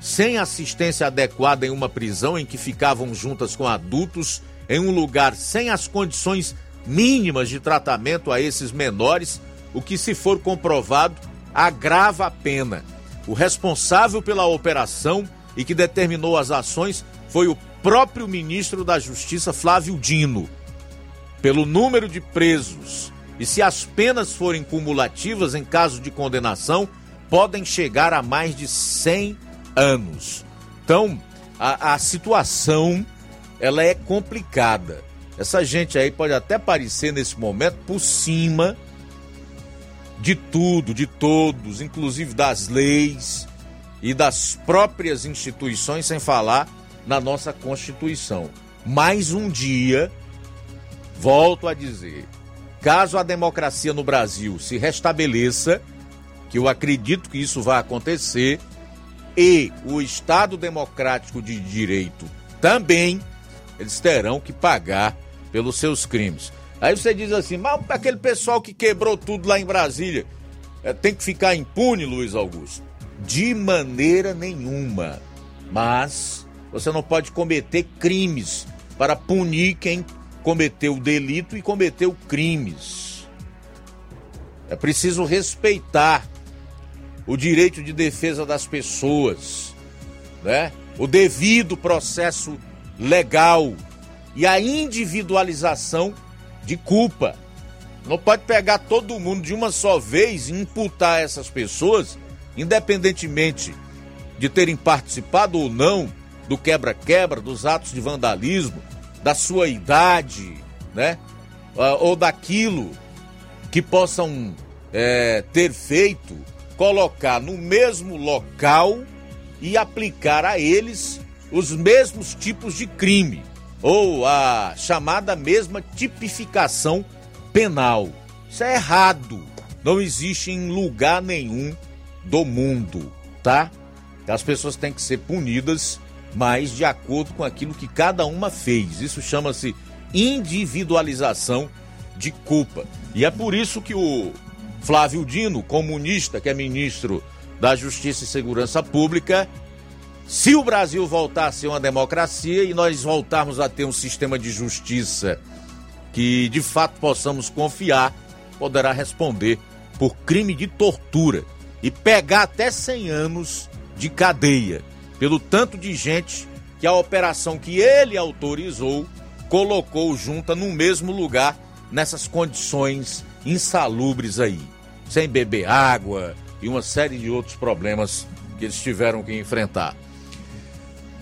sem assistência adequada em uma prisão em que ficavam juntas com adultos, em um lugar sem as condições mínimas de tratamento a esses menores, o que, se for comprovado, agrava a pena. O responsável pela operação e que determinou as ações foi o próprio ministro da Justiça, Flávio Dino. Pelo número de presos e se as penas forem cumulativas em caso de condenação, podem chegar a mais de 100 anos. Então, a, a situação ela é complicada. Essa gente aí pode até parecer nesse momento por cima de tudo, de todos, inclusive das leis e das próprias instituições, sem falar na nossa Constituição. Mais um dia, volto a dizer, caso a democracia no Brasil se restabeleça, que eu acredito que isso vai acontecer, e o Estado Democrático de Direito também, eles terão que pagar pelos seus crimes. Aí você diz assim, mas aquele pessoal que quebrou tudo lá em Brasília é, tem que ficar impune, Luiz Augusto? De maneira nenhuma. Mas você não pode cometer crimes para punir quem cometeu o delito e cometeu crimes. É preciso respeitar o direito de defesa das pessoas, né? O devido processo legal e a individualização de culpa. Não pode pegar todo mundo de uma só vez e imputar essas pessoas, independentemente de terem participado ou não do quebra-quebra, dos atos de vandalismo, da sua idade, né? Ah, ou daquilo que possam é, ter feito, colocar no mesmo local e aplicar a eles os mesmos tipos de crime, ou a chamada mesma tipificação penal. Isso é errado. Não existe em lugar nenhum do mundo, tá? As pessoas têm que ser punidas, mas de acordo com aquilo que cada uma fez. Isso chama-se individualização de culpa. E é por isso que o Flávio Dino, comunista, que é ministro da Justiça e Segurança Pública, se o Brasil voltar a ser uma democracia e nós voltarmos a ter um sistema de justiça que de fato possamos confiar, poderá responder por crime de tortura e pegar até 100 anos de cadeia, pelo tanto de gente que a operação que ele autorizou colocou junta no mesmo lugar nessas condições insalubres aí, sem beber água e uma série de outros problemas que eles tiveram que enfrentar.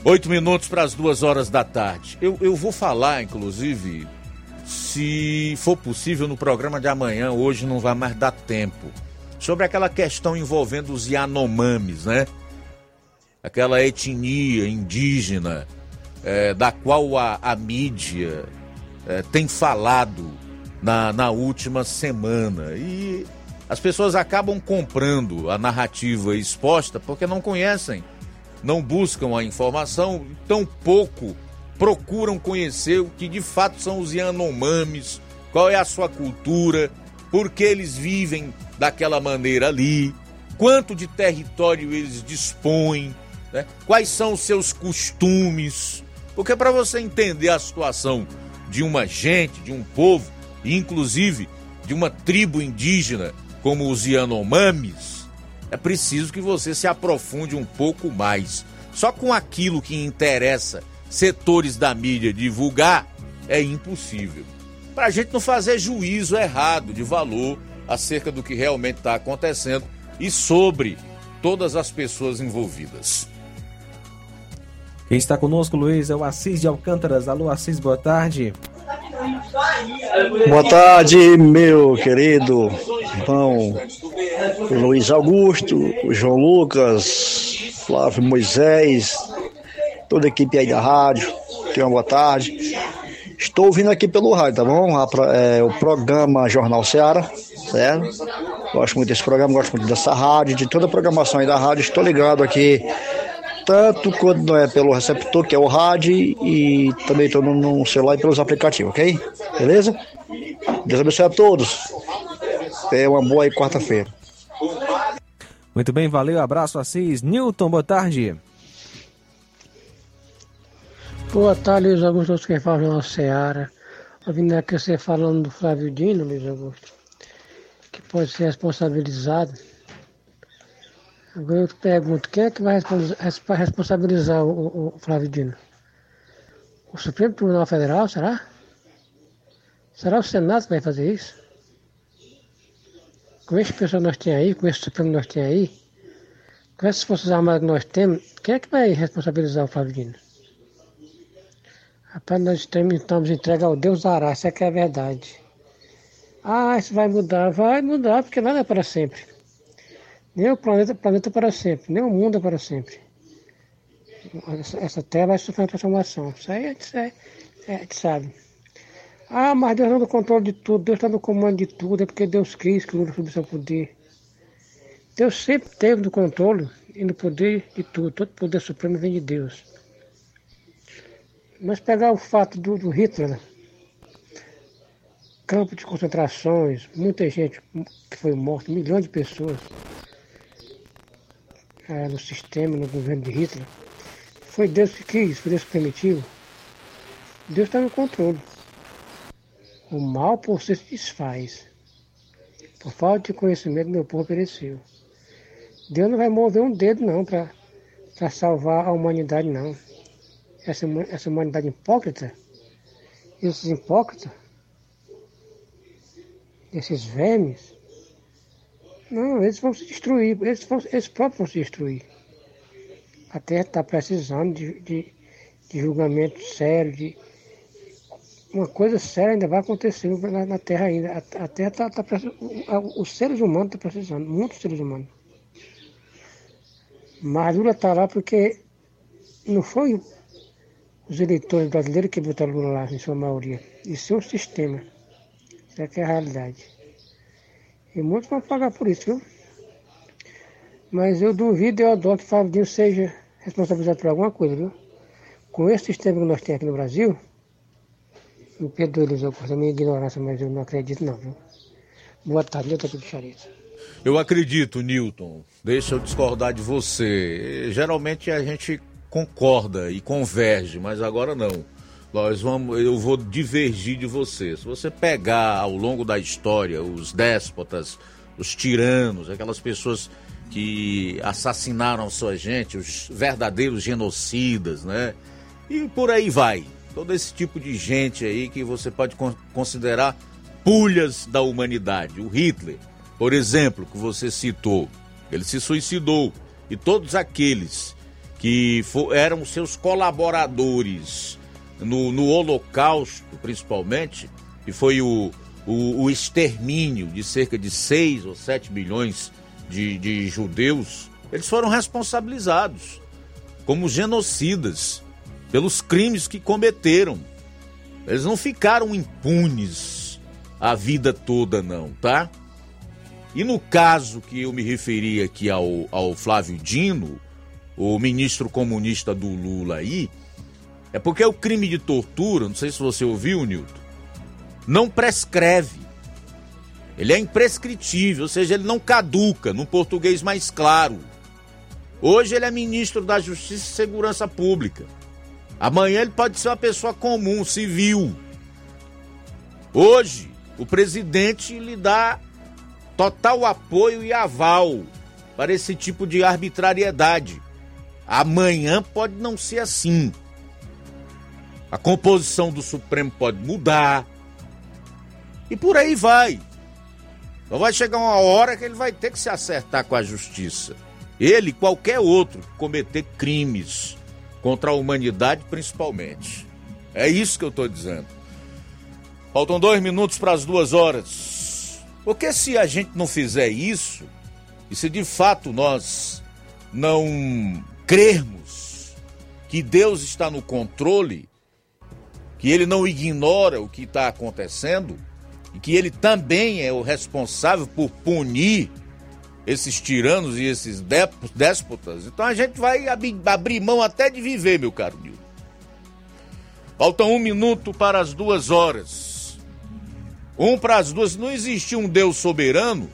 Oito minutos para as duas horas da tarde. Eu, eu vou falar, inclusive, se for possível, no programa de amanhã, hoje não vai mais dar tempo, sobre aquela questão envolvendo os Yanomamis, né? Aquela etnia indígena é, da qual a, a mídia é, tem falado na, na última semana. E as pessoas acabam comprando a narrativa exposta porque não conhecem, não buscam a informação, tão pouco procuram conhecer o que de fato são os Yanomamis, qual é a sua cultura, por que eles vivem daquela maneira ali, quanto de território eles dispõem, né? quais são os seus costumes. Porque para você entender a situação de uma gente, de um povo, inclusive de uma tribo indígena como os Yanomamis, é preciso que você se aprofunde um pouco mais. Só com aquilo que interessa setores da mídia divulgar, é impossível. Para a gente não fazer juízo errado de valor acerca do que realmente está acontecendo e sobre todas as pessoas envolvidas. Quem está conosco, Luiz, é o Assis de Alcântaras. Alô, Assis, boa tarde. Boa tarde, meu querido irmão Luiz Augusto, João Lucas, Flávio Moisés, toda a equipe aí da rádio. Tenha uma boa tarde. Estou ouvindo aqui pelo rádio, tá bom? É, o programa Jornal Seara, certo? Gosto muito desse programa, gosto muito dessa rádio, de toda a programação aí da rádio. Estou ligado aqui, tanto quando não é pelo receptor, que é o rádio, e também estou no, no celular e pelos aplicativos, ok? Beleza? Deus abençoe a todos. É uma boa quarta-feira. Muito bem, valeu, abraço, Assis. Newton, boa tarde. Boa tarde, Luiz Augusto, quem fala na Seara. Ouvindo aqui você falando do Flávio Dino, Luiz Augusto, que pode ser responsabilizado. Agora eu pergunto, quem é que vai responsabilizar o, o Flávio Dino? O Supremo Tribunal Federal, será? Será o Senado que vai fazer isso? Com esse pessoal nós temos aí, com esse Supremo nós temos aí, com essas forças armadas que nós temos, quem é que vai responsabilizar o Flávio Dino? Rapaz, nós estamos entregue ao Deus dará, essa é que é a verdade. Ah, isso vai mudar, vai mudar, porque nada é para sempre. Nem o planeta, planeta é para sempre, nem o mundo é para sempre. Essa, essa terra vai sofrer uma transformação. Isso aí a gente, é, a gente sabe. Ah, mas Deus está no controle de tudo, Deus está no comando de tudo, é porque Deus quis que o sobre seu poder. Deus sempre teve no controle, e no poder de tudo. Todo poder supremo vem de Deus. Mas pegar o fato do, do Hitler, campo de concentrações, muita gente que foi morta, milhões de pessoas é, no sistema, no governo de Hitler. Foi Deus que quis, foi Deus que permitiu. Deus está no controle. O mal por si se desfaz. Por falta de conhecimento, meu povo pereceu. Deus não vai mover um dedo, não, para salvar a humanidade, não. Essa, essa humanidade hipócrita, esses hipócritas, esses vermes, não, eles vão se destruir, eles, vão, eles próprios vão se destruir. A Terra está precisando de, de, de julgamento sério, de, uma coisa séria ainda vai acontecer na, na Terra ainda. A, a Terra está tá, precisando, os seres humanos estão precisando, muitos seres humanos. Mas Lula está lá porque não foi os eleitores brasileiros que votaram Lula lá, em sua maioria. Isso é um sistema. Isso é, é a realidade. E muitos vão pagar por isso, viu? Mas eu duvido, eu adoro que Fábio seja responsabilizado por alguma coisa, viu? Com esse sistema que nós temos aqui no Brasil, me perdoe, Augusto, a minha ignorância, mas eu não acredito não, viu? Boa tarde, Nilton aqui do Charito. Eu acredito, Newton. Deixa eu discordar de você. Geralmente a gente concorda e converge, mas agora não. Nós vamos, eu vou divergir de você. Se você pegar ao longo da história os déspotas, os tiranos, aquelas pessoas que assassinaram sua gente, os verdadeiros genocidas, né? E por aí vai todo esse tipo de gente aí que você pode considerar pulhas da humanidade. O Hitler, por exemplo, que você citou, ele se suicidou. E todos aqueles que eram seus colaboradores no, no Holocausto, principalmente, que foi o, o, o, extermínio de cerca de 6 ou 7 milhões de, de judeus, eles foram responsabilizados como genocidas pelos crimes que cometeram. Eles não ficaram impunes a vida toda, não, tá? E no caso que eu me referi aqui ao, ao Flávio Dino, o ministro comunista do Lula aí, é porque o crime de tortura, não sei se você ouviu, Nilton, não prescreve. Ele é imprescritível, ou seja, ele não caduca, num português mais claro. Hoje ele é ministro da Justiça e Segurança Pública. Amanhã ele pode ser uma pessoa comum, civil. Hoje, o presidente lhe dá total apoio e aval para esse tipo de arbitrariedade. Amanhã pode não ser assim. A composição do Supremo pode mudar. E por aí vai. Então vai chegar uma hora que ele vai ter que se acertar com a justiça. Ele, qualquer outro, cometer crimes contra a humanidade principalmente. É isso que eu estou dizendo. Faltam dois minutos para as duas horas. Porque se a gente não fizer isso, e se de fato nós não crermos que Deus está no controle, que Ele não ignora o que está acontecendo, e que Ele também é o responsável por punir esses tiranos e esses déspotas. Então a gente vai abrir mão até de viver, meu caro Nil. Falta um minuto para as duas horas. Um para as duas. Não existe um Deus soberano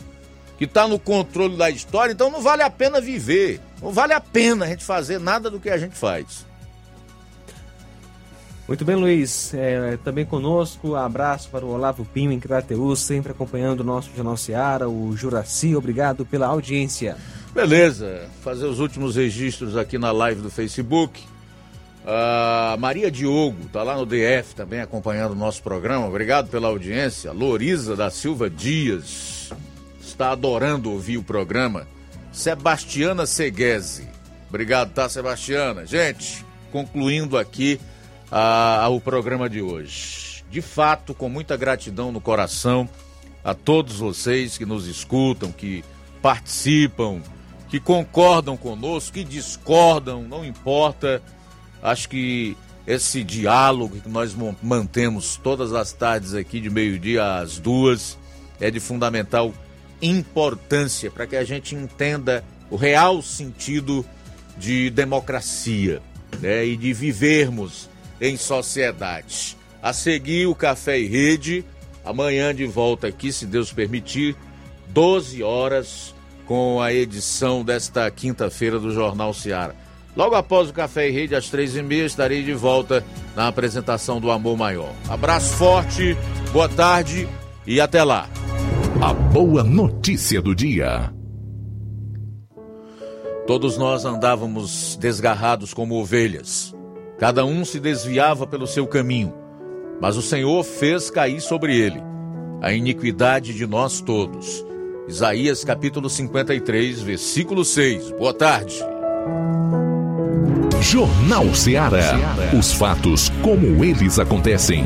que está no controle da história, então não vale a pena viver. Não vale a pena a gente fazer nada do que a gente faz. Muito bem, Luiz. É, também conosco, abraço para o Olavo Pinho em Crateus, sempre acompanhando o nosso Jornal Seara, o Juraci, obrigado pela audiência. Beleza, fazer os últimos registros aqui na live do Facebook. A Maria Diogo está lá no DF também acompanhando o nosso programa, obrigado pela audiência. Loriza da Silva Dias está adorando ouvir o programa. Sebastiana Seguese, obrigado, tá, Sebastiana? Gente, concluindo aqui ao programa de hoje. De fato, com muita gratidão no coração a todos vocês que nos escutam, que participam, que concordam conosco, que discordam, não importa. Acho que esse diálogo que nós mantemos todas as tardes aqui de meio-dia às duas é de fundamental importância para que a gente entenda o real sentido de democracia né, e de vivermos em sociedade. A seguir, o Café e Rede, amanhã de volta aqui, se Deus permitir, 12 horas, com a edição desta quinta-feira do Jornal Seara. Logo após o Café e Rede, às três e meia, estarei de volta na apresentação do Amor Maior. Abraço forte, boa tarde e até lá. A boa notícia do dia. Todos nós andávamos desgarrados como ovelhas. Cada um se desviava pelo seu caminho, mas o Senhor fez cair sobre ele a iniquidade de nós todos. Isaías capítulo 53, versículo 6. Boa tarde. Jornal Ceará. Os fatos como eles acontecem.